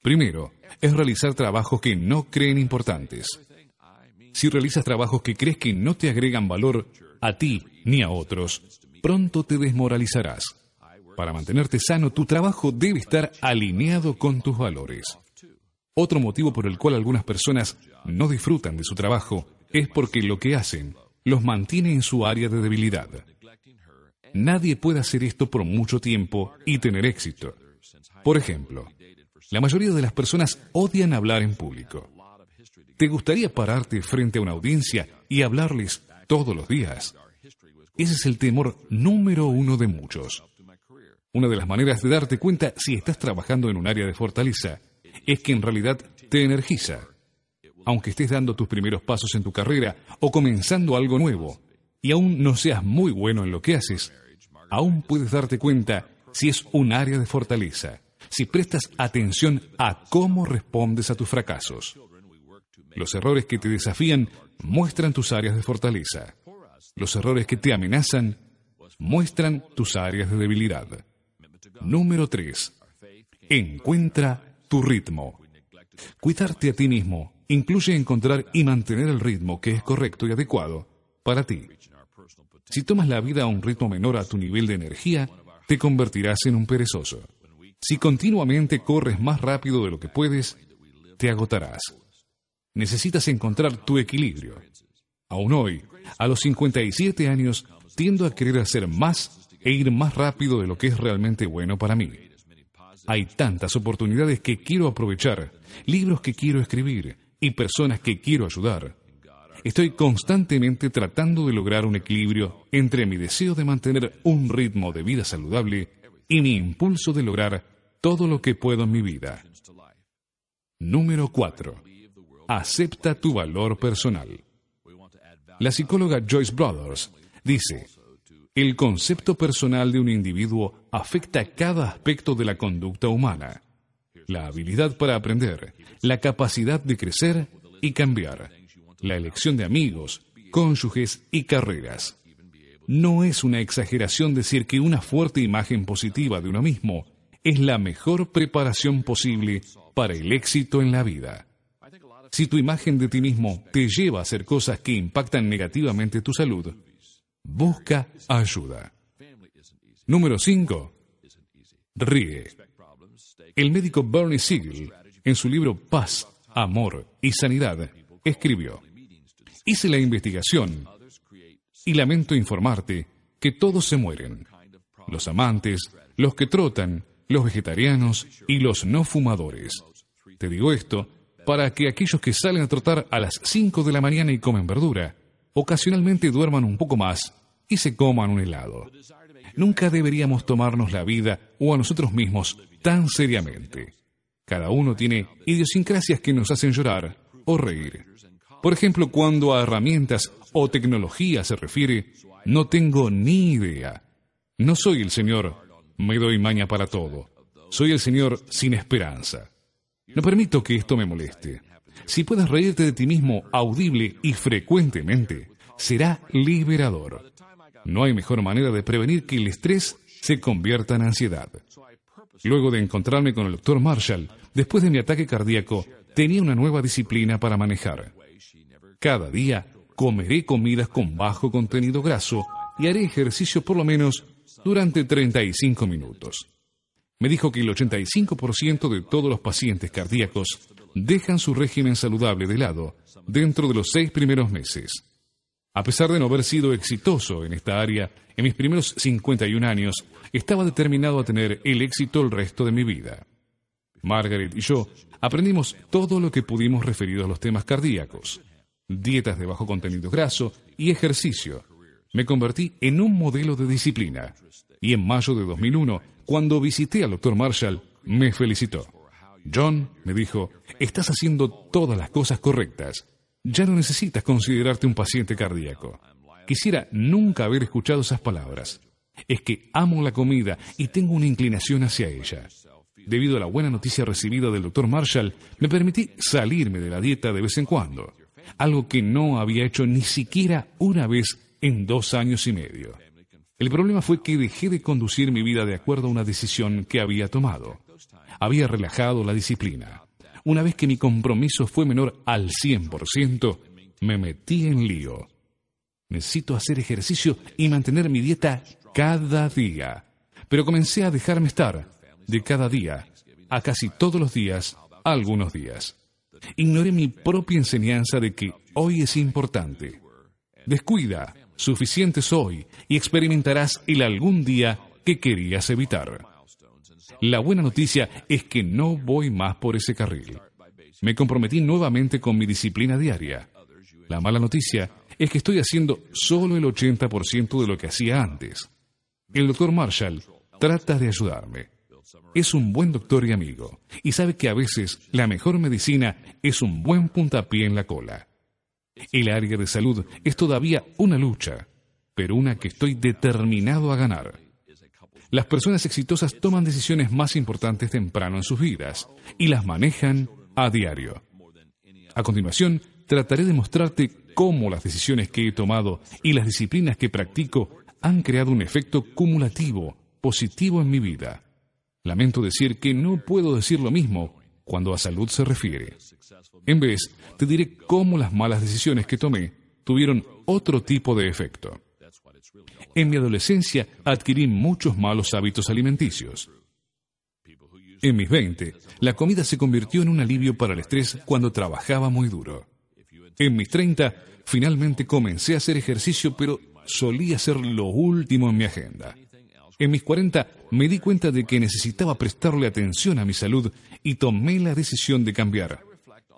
Primero, es realizar trabajos que no creen importantes. Si realizas trabajos que crees que no te agregan valor a ti ni a otros, pronto te desmoralizarás. Para mantenerte sano, tu trabajo debe estar alineado con tus valores. Otro motivo por el cual algunas personas no disfrutan de su trabajo es porque lo que hacen los mantiene en su área de debilidad. Nadie puede hacer esto por mucho tiempo y tener éxito. Por ejemplo, la mayoría de las personas odian hablar en público. ¿Te gustaría pararte frente a una audiencia y hablarles todos los días? Ese es el temor número uno de muchos. Una de las maneras de darte cuenta si estás trabajando en un área de fortaleza es que en realidad te energiza. Aunque estés dando tus primeros pasos en tu carrera o comenzando algo nuevo, y aún no seas muy bueno en lo que haces, aún puedes darte cuenta si es un área de fortaleza, si prestas atención a cómo respondes a tus fracasos. Los errores que te desafían muestran tus áreas de fortaleza. Los errores que te amenazan muestran tus áreas de debilidad. Número 3. Encuentra tu ritmo. Cuidarte a ti mismo incluye encontrar y mantener el ritmo que es correcto y adecuado para ti. Si tomas la vida a un ritmo menor a tu nivel de energía, te convertirás en un perezoso. Si continuamente corres más rápido de lo que puedes, te agotarás. Necesitas encontrar tu equilibrio. Aún hoy, a los 57 años, tiendo a querer hacer más e ir más rápido de lo que es realmente bueno para mí. Hay tantas oportunidades que quiero aprovechar, libros que quiero escribir y personas que quiero ayudar. Estoy constantemente tratando de lograr un equilibrio entre mi deseo de mantener un ritmo de vida saludable y mi impulso de lograr todo lo que puedo en mi vida. Número 4. Acepta tu valor personal. La psicóloga Joyce Brothers dice, el concepto personal de un individuo afecta cada aspecto de la conducta humana, la habilidad para aprender, la capacidad de crecer y cambiar la elección de amigos, cónyuges y carreras. No es una exageración decir que una fuerte imagen positiva de uno mismo es la mejor preparación posible para el éxito en la vida. Si tu imagen de ti mismo te lleva a hacer cosas que impactan negativamente tu salud, busca ayuda. Número 5. Ríe. El médico Bernie Siegel, en su libro Paz, Amor y Sanidad, escribió, Hice la investigación Y lamento informarte que todos se mueren. Los amantes, los que trotan, los vegetarianos y los no fumadores. Te digo esto para que aquellos que salen a trotar a las 5 de la mañana y comen verdura, ocasionalmente duerman un poco más y se coman un helado. Nunca deberíamos tomarnos la vida o a nosotros mismos tan seriamente. Cada uno tiene idiosincrasias que nos hacen llorar o reír. Por ejemplo, cuando a herramientas o tecnología se refiere, no tengo ni idea. No soy el Señor, me doy maña para todo. Soy el Señor sin esperanza. No permito que esto me moleste. Si puedes reírte de ti mismo audible y frecuentemente, será liberador. No hay mejor manera de prevenir que el estrés se convierta en ansiedad. Luego de encontrarme con el doctor Marshall, después de mi ataque cardíaco, tenía una nueva disciplina para manejar. Cada día comeré comidas con bajo contenido graso y haré ejercicio por lo menos durante 35 minutos. Me dijo que el 85% de todos los pacientes cardíacos dejan su régimen saludable de lado dentro de los seis primeros meses. A pesar de no haber sido exitoso en esta área, en mis primeros 51 años, estaba determinado a tener el éxito el resto de mi vida. Margaret y yo aprendimos todo lo que pudimos referido a los temas cardíacos, dietas de bajo contenido graso y ejercicio. Me convertí en un modelo de disciplina y en mayo de 2001, cuando visité al doctor Marshall, me felicitó. John, me dijo, estás haciendo todas las cosas correctas. Ya no necesitas considerarte un paciente cardíaco. Quisiera nunca haber escuchado esas palabras. Es que amo la comida y tengo una inclinación hacia ella. Debido a la buena noticia recibida del doctor Marshall, me permití salirme de la dieta de vez en cuando, algo que no había hecho ni siquiera una vez en dos años y medio. El problema fue que dejé de conducir mi vida de acuerdo a una decisión que había tomado. Había relajado la disciplina. Una vez que mi compromiso fue menor al 100%, me metí en lío. Necesito hacer ejercicio y mantener mi dieta cada día. Pero comencé a dejarme estar, de cada día, a casi todos los días, algunos días. Ignoré mi propia enseñanza de que hoy es importante. Descuida, suficiente soy y experimentarás el algún día que querías evitar. La buena noticia es que no voy más por ese carril. Me comprometí nuevamente con mi disciplina diaria. La mala noticia es que estoy haciendo solo el 80% de lo que hacía antes. El doctor Marshall trata de ayudarme. Es un buen doctor y amigo, y sabe que a veces la mejor medicina es un buen puntapié en la cola. El área de salud es todavía una lucha, pero una que estoy determinado a ganar. Las personas exitosas toman decisiones más importantes temprano en sus vidas y las manejan a diario. A continuación, trataré de mostrarte cómo las decisiones que he tomado y las disciplinas que practico han creado un efecto cumulativo, positivo en mi vida. Lamento decir que no puedo decir lo mismo cuando a salud se refiere. En vez, te diré cómo las malas decisiones que tomé tuvieron otro tipo de efecto. En mi adolescencia adquirí muchos malos hábitos alimenticios. En mis 20, la comida se convirtió en un alivio para el estrés cuando trabajaba muy duro. En mis 30, finalmente comencé a hacer ejercicio, pero solía ser lo último en mi agenda. En mis 40 me di cuenta de que necesitaba prestarle atención a mi salud y tomé la decisión de cambiar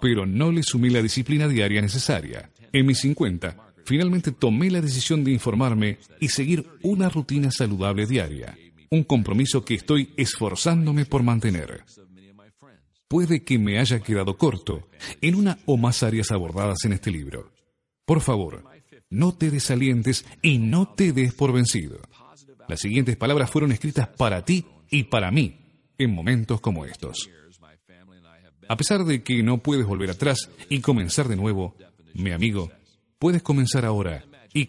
pero no le sumí la disciplina diaria necesaria. En mis 50, finalmente tomé la decisión de informarme y seguir una rutina saludable diaria, un compromiso que estoy esforzándome por mantener. Puede que me haya quedado corto en una o más áreas abordadas en este libro. Por favor, no te desalientes y no te des por vencido. Las siguientes palabras fueron escritas para ti y para mí en momentos como estos. A pesar de que no puedes volver atrás y comenzar de nuevo, mi amigo, puedes comenzar ahora y